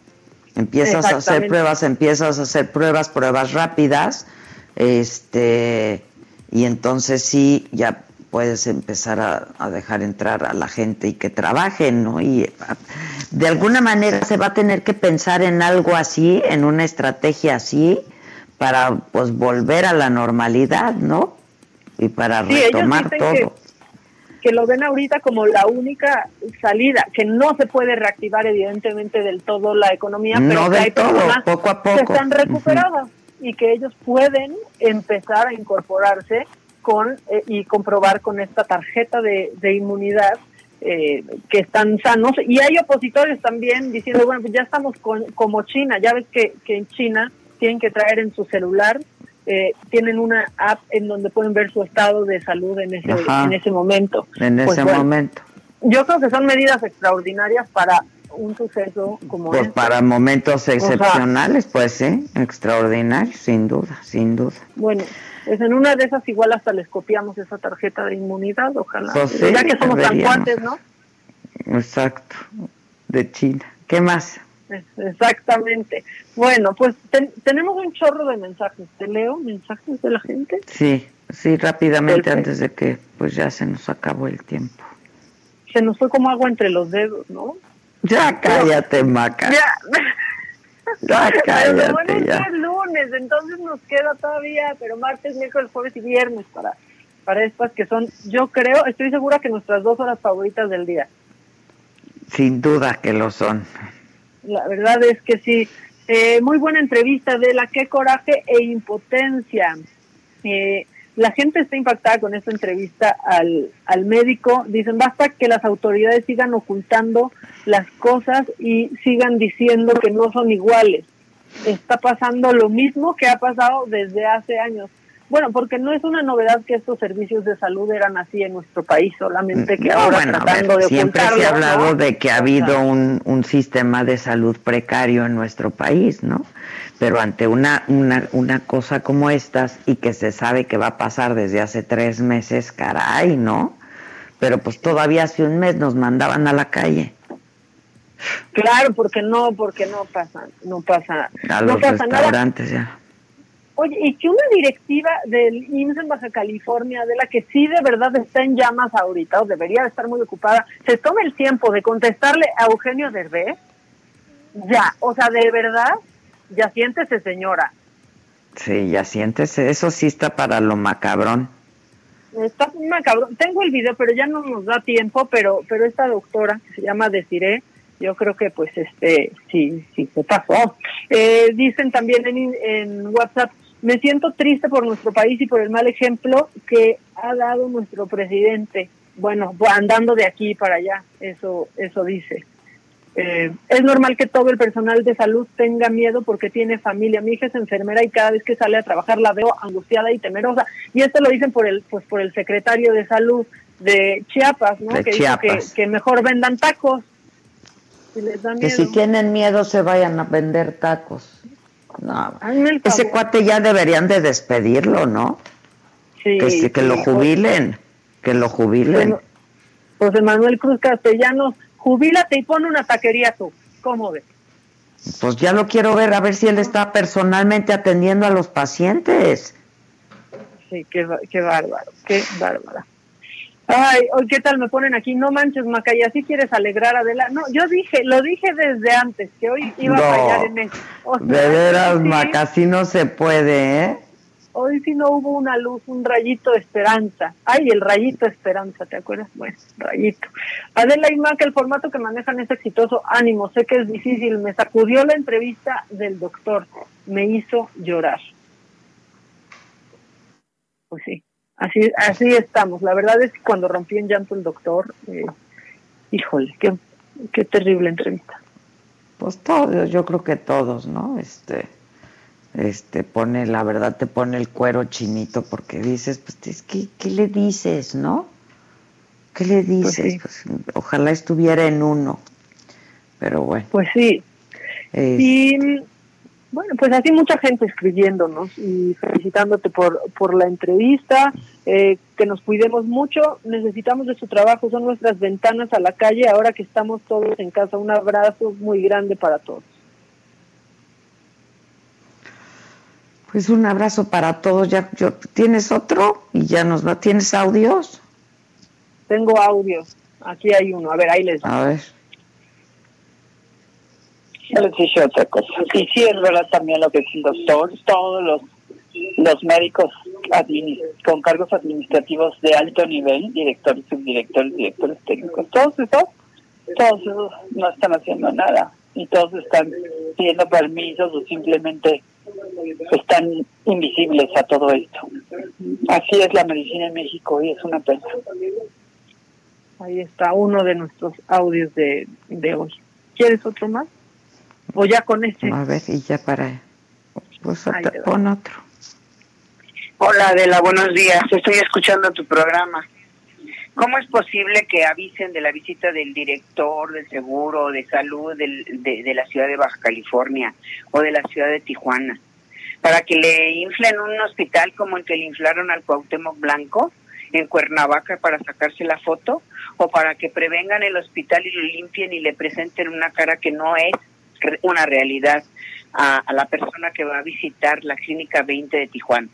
Empiezas a hacer pruebas, empiezas a hacer pruebas, pruebas rápidas, este, y entonces sí, ya puedes empezar a, a dejar entrar a la gente y que trabajen, ¿no? Y a- de alguna manera se va a tener que pensar en algo así, en una estrategia así, para pues volver a la normalidad, ¿no? Y para Sí, retomar todo. que- que lo ven ahorita como la única salida, que no se puede reactivar evidentemente del todo la economía, No pero que hay todo, personas poco a que poco. están recuperadas y que ellos pueden empezar a incorporarse con eh, y comprobar con esta tarjeta de, de inmunidad eh, que están sanos. Y hay opositores también diciendo, bueno, pues ya estamos con, como China, ya ves que, que en China tienen que traer en su celular eh, tienen una app en donde pueden ver su estado de salud en ese, Ajá. en ese momento. En Pues ese bueno, momento. Yo creo que son medidas extraordinarias para un suceso como Pues este. para momentos sea- excepcionales, pues sí, extraordinarios, sin duda, sin duda. Bueno, pues en una de esas igual hasta les copiamos esa tarjeta de inmunidad, ojalá. Pues sí, ya que somos tan cuates, ¿no? Exacto, de China. ¿Qué más? Exactamente. Bueno, pues ten- tenemos un chorro de mensajes. ¿Te leo mensajes de la gente? Sí, sí, rápidamente Perfecto. antes de que pues ya se nos acabó el tiempo. Se nos fue como agua entre los dedos, ¿no? Ya cállate, Maca. Ya. Pero cállate, bueno, que ya. es lunes, entonces nos queda todavía, pero martes, miércoles, jueves y viernes para, para estas que son, yo creo, estoy segura que nuestras dos horas favoritas del día. Sin duda que lo son. La verdad es que sí. Eh, muy buena entrevista de la qué coraje e impotencia. Eh, la gente está impactada con esta entrevista al, al médico. Dicen, basta que las autoridades sigan ocultando las cosas y sigan diciendo que no son iguales. Está pasando lo mismo que ha pasado desde hace años. Bueno, porque no es una novedad que estos servicios de salud eran así en nuestro país, solamente que ahora tratando de siempre se ha hablado ¿no? de que ha habido un, un sistema de salud precario en nuestro país, ¿no? Pero ante una, una, una cosa como estas y que se sabe que va a pasar desde hace tres meses, caray, ¿no? Pero pues todavía hace un mes nos mandaban a la calle. Claro, porque no, porque no pasa, no pasa, A no los pasa nada. restaurantes ya. Oye, y que una directiva del IMSS en Baja California, de la que sí de verdad está en llamas ahorita, o debería de estar muy ocupada, se tome el tiempo de contestarle a Eugenio Derbez, ya, o sea, de verdad, ya siéntese señora. Sí, ya sientes, eso sí está para lo macabrón. Está macabrón. Tengo el video, pero ya no nos da tiempo, pero pero esta doctora, que se llama Desiree, yo creo que pues este, sí, sí, se pasó. Eh, dicen también en, en WhatsApp, me siento triste por nuestro país y por el mal ejemplo que ha dado nuestro presidente. Bueno, andando de aquí para allá, eso, eso dice. Eh, es normal que todo el personal de salud tenga miedo porque tiene familia. Mi hija es enfermera y cada vez que sale a trabajar la veo angustiada y temerosa. Y esto lo dicen por el, pues por el secretario de salud de Chiapas, ¿no? De que dijo que, Chiapas. que mejor vendan tacos. Si les da Que si tienen miedo se vayan a vender tacos. No, ese cuate ya deberían de despedirlo, ¿no? Sí, que, se- que sí, lo jubilen, que lo jubilen. Bueno, José Manuel Cruz Castellanos, jubílate y pon una taquería tú. ¿Cómo ves? Pues ya lo quiero ver, a ver si él está personalmente atendiendo a los pacientes. Sí, qué, qué bárbaro, qué bárbara. Ay, hoy qué tal me ponen aquí, no manches Macay, así quieres alegrar a Adela. No, yo dije, lo dije desde antes, que hoy iba No, a fallar en eso. O sea, De veras, sí, Maca, así no se puede, ¿eh? Hoy sí no hubo una luz, un rayito de esperanza. Ay, el rayito de esperanza, ¿te acuerdas? Bueno, rayito. Adela y Maca, el formato que manejan es exitoso. Ánimo, sé que es difícil. Me sacudió la entrevista del doctor. Me hizo llorar. Pues sí, así, así estamos. La verdad es que cuando rompí en llanto el doctor, eh, híjole, qué, qué terrible entrevista. Pues todos, yo creo que todos, ¿no? Este, este, pone, la verdad te pone el cuero chinito porque dices, pues es que, ¿qué le dices, no? ¿Qué le dices? Pues, ojalá estuviera en uno, pero bueno. Pues sí. Y bueno, pues así mucha gente escribiéndonos y felicitándote por, por la entrevista, eh, que nos cuidemos mucho, necesitamos de su trabajo, son nuestras ventanas a la calle ahora que estamos todos en casa. Un abrazo muy grande para todos. Pues un abrazo para todos. Ya, yo, ¿Tienes otro? Y ya nos va. ¿Tienes audios? Tengo audios, aquí hay uno, a ver, ahí les A ver. Ya les dije otra cosa. Y sí es verdad también lo que dice el doctor. Todos los, los médicos con cargos administrativos de alto nivel, directores, subdirectores, directores técnicos, todos esos, todos esos no están haciendo nada. Y todos están pidiendo permisos o simplemente están invisibles a todo esto. Así es la medicina en México y es una pena. Ahí está uno de nuestros audios de, de hoy. ¿Quieres otro más? O ya con este. A ver, y ya para. Pues otro- pon. Hola Adela, buenos días. Estoy escuchando tu programa. ¿Cómo es posible que avisen de la visita del director del seguro de salud del- de, de la ciudad de Baja California o de la ciudad de Tijuana? Para que le inflen un hospital como el que le inflaron al Cuauhtémoc Blanco en Cuernavaca para sacarse la foto o para que prevengan el hospital y lo limpien y le presenten una cara que no es una realidad a, la persona que va a visitar la clínica 20 de Tijuana.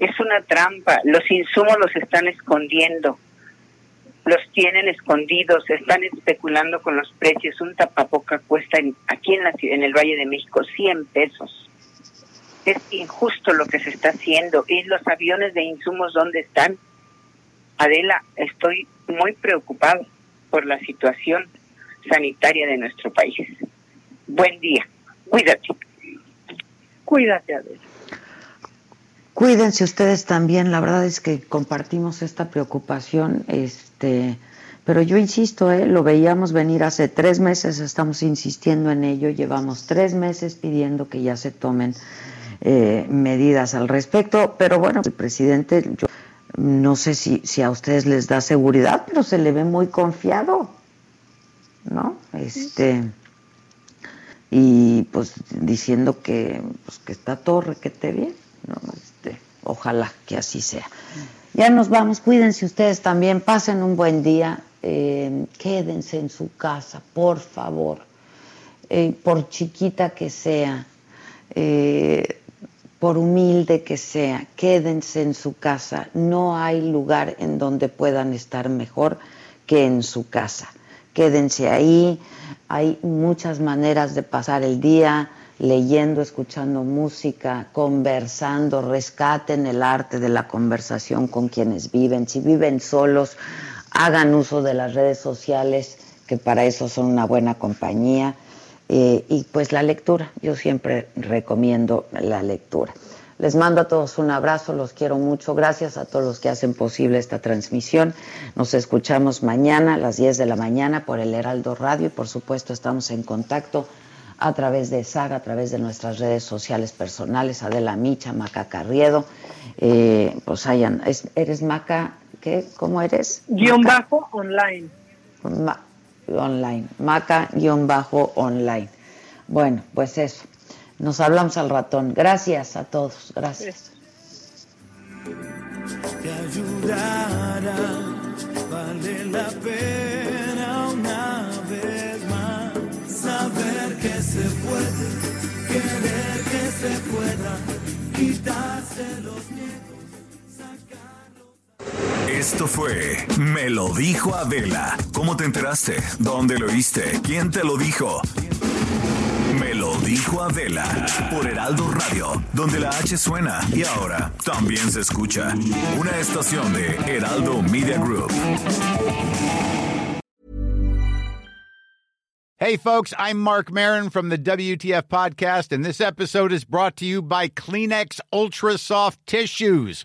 Es una trampa, los insumos los están escondiendo, los tienen escondidos, están especulando con los precios. Un tapapoca cuesta en- aquí en, la, en el Valle de México 100 pesos. Es injusto lo que se está haciendo. ¿Y los aviones de insumos dónde están? Adela, estoy muy preocupado por la situación sanitaria de nuestro país. Buen día, cuídate. Cuídate, Adela. Cuídense ustedes también, la verdad es que compartimos esta preocupación, este, pero yo insisto, ¿eh? lo veíamos venir hace tres meses, estamos insistiendo en ello, llevamos tres meses pidiendo que ya se tomen eh, medidas al respecto. Pero bueno, el presidente, yo no sé si, si a ustedes les da seguridad, pero se le ve muy confiado, ¿no? Este y pues diciendo que, pues, que está todo requete bien, ¿no? Este, ojalá que así sea. Ya nos vamos, cuídense ustedes también, pasen un buen día, eh, quédense en su casa, por favor, eh, por chiquita que sea, eh, por humilde que sea, quédense en su casa. No hay lugar en donde puedan estar mejor que en su casa. Quédense ahí, hay muchas maneras de pasar el día, leyendo, escuchando música, conversando, rescaten el arte de la conversación con quienes viven. Si viven solos, hagan uso de las redes sociales, que para eso son una buena compañía. Eh, y pues la lectura, yo siempre recomiendo la lectura. Les mando a todos un abrazo, los quiero mucho. Gracias a todos los que hacen posible esta transmisión. Nos escuchamos mañana a las 10 de la mañana por el Heraldo Radio y por supuesto estamos en contacto a través de Saga, a través de nuestras redes sociales personales, Adela Micha, Maca Carriedo. Eh, pues hayan, ¿eres Maca? ¿Qué? ¿Cómo eres? Guión bajo online. online, Maca guion bajo online. Bueno, pues eso. Nos hablamos al ratón. Gracias a todos. Gracias. Te ayudará, vale la pena una vez más saber que se puede, querer que se pueda, quitarse los miedos. Esto fue Me lo dijo Adela. ¿Cómo te enteraste? ¿Dónde lo oíste? ¿Quién te lo dijo? Dijo Adela por Heraldo Radio, donde la H suena y ahora también se escucha. Una estación de Heraldo Media Group. Hey, folks, I'm Mark Marin from the WTF Podcast, and this episode is brought to you by Kleenex Ultra Soft Tissues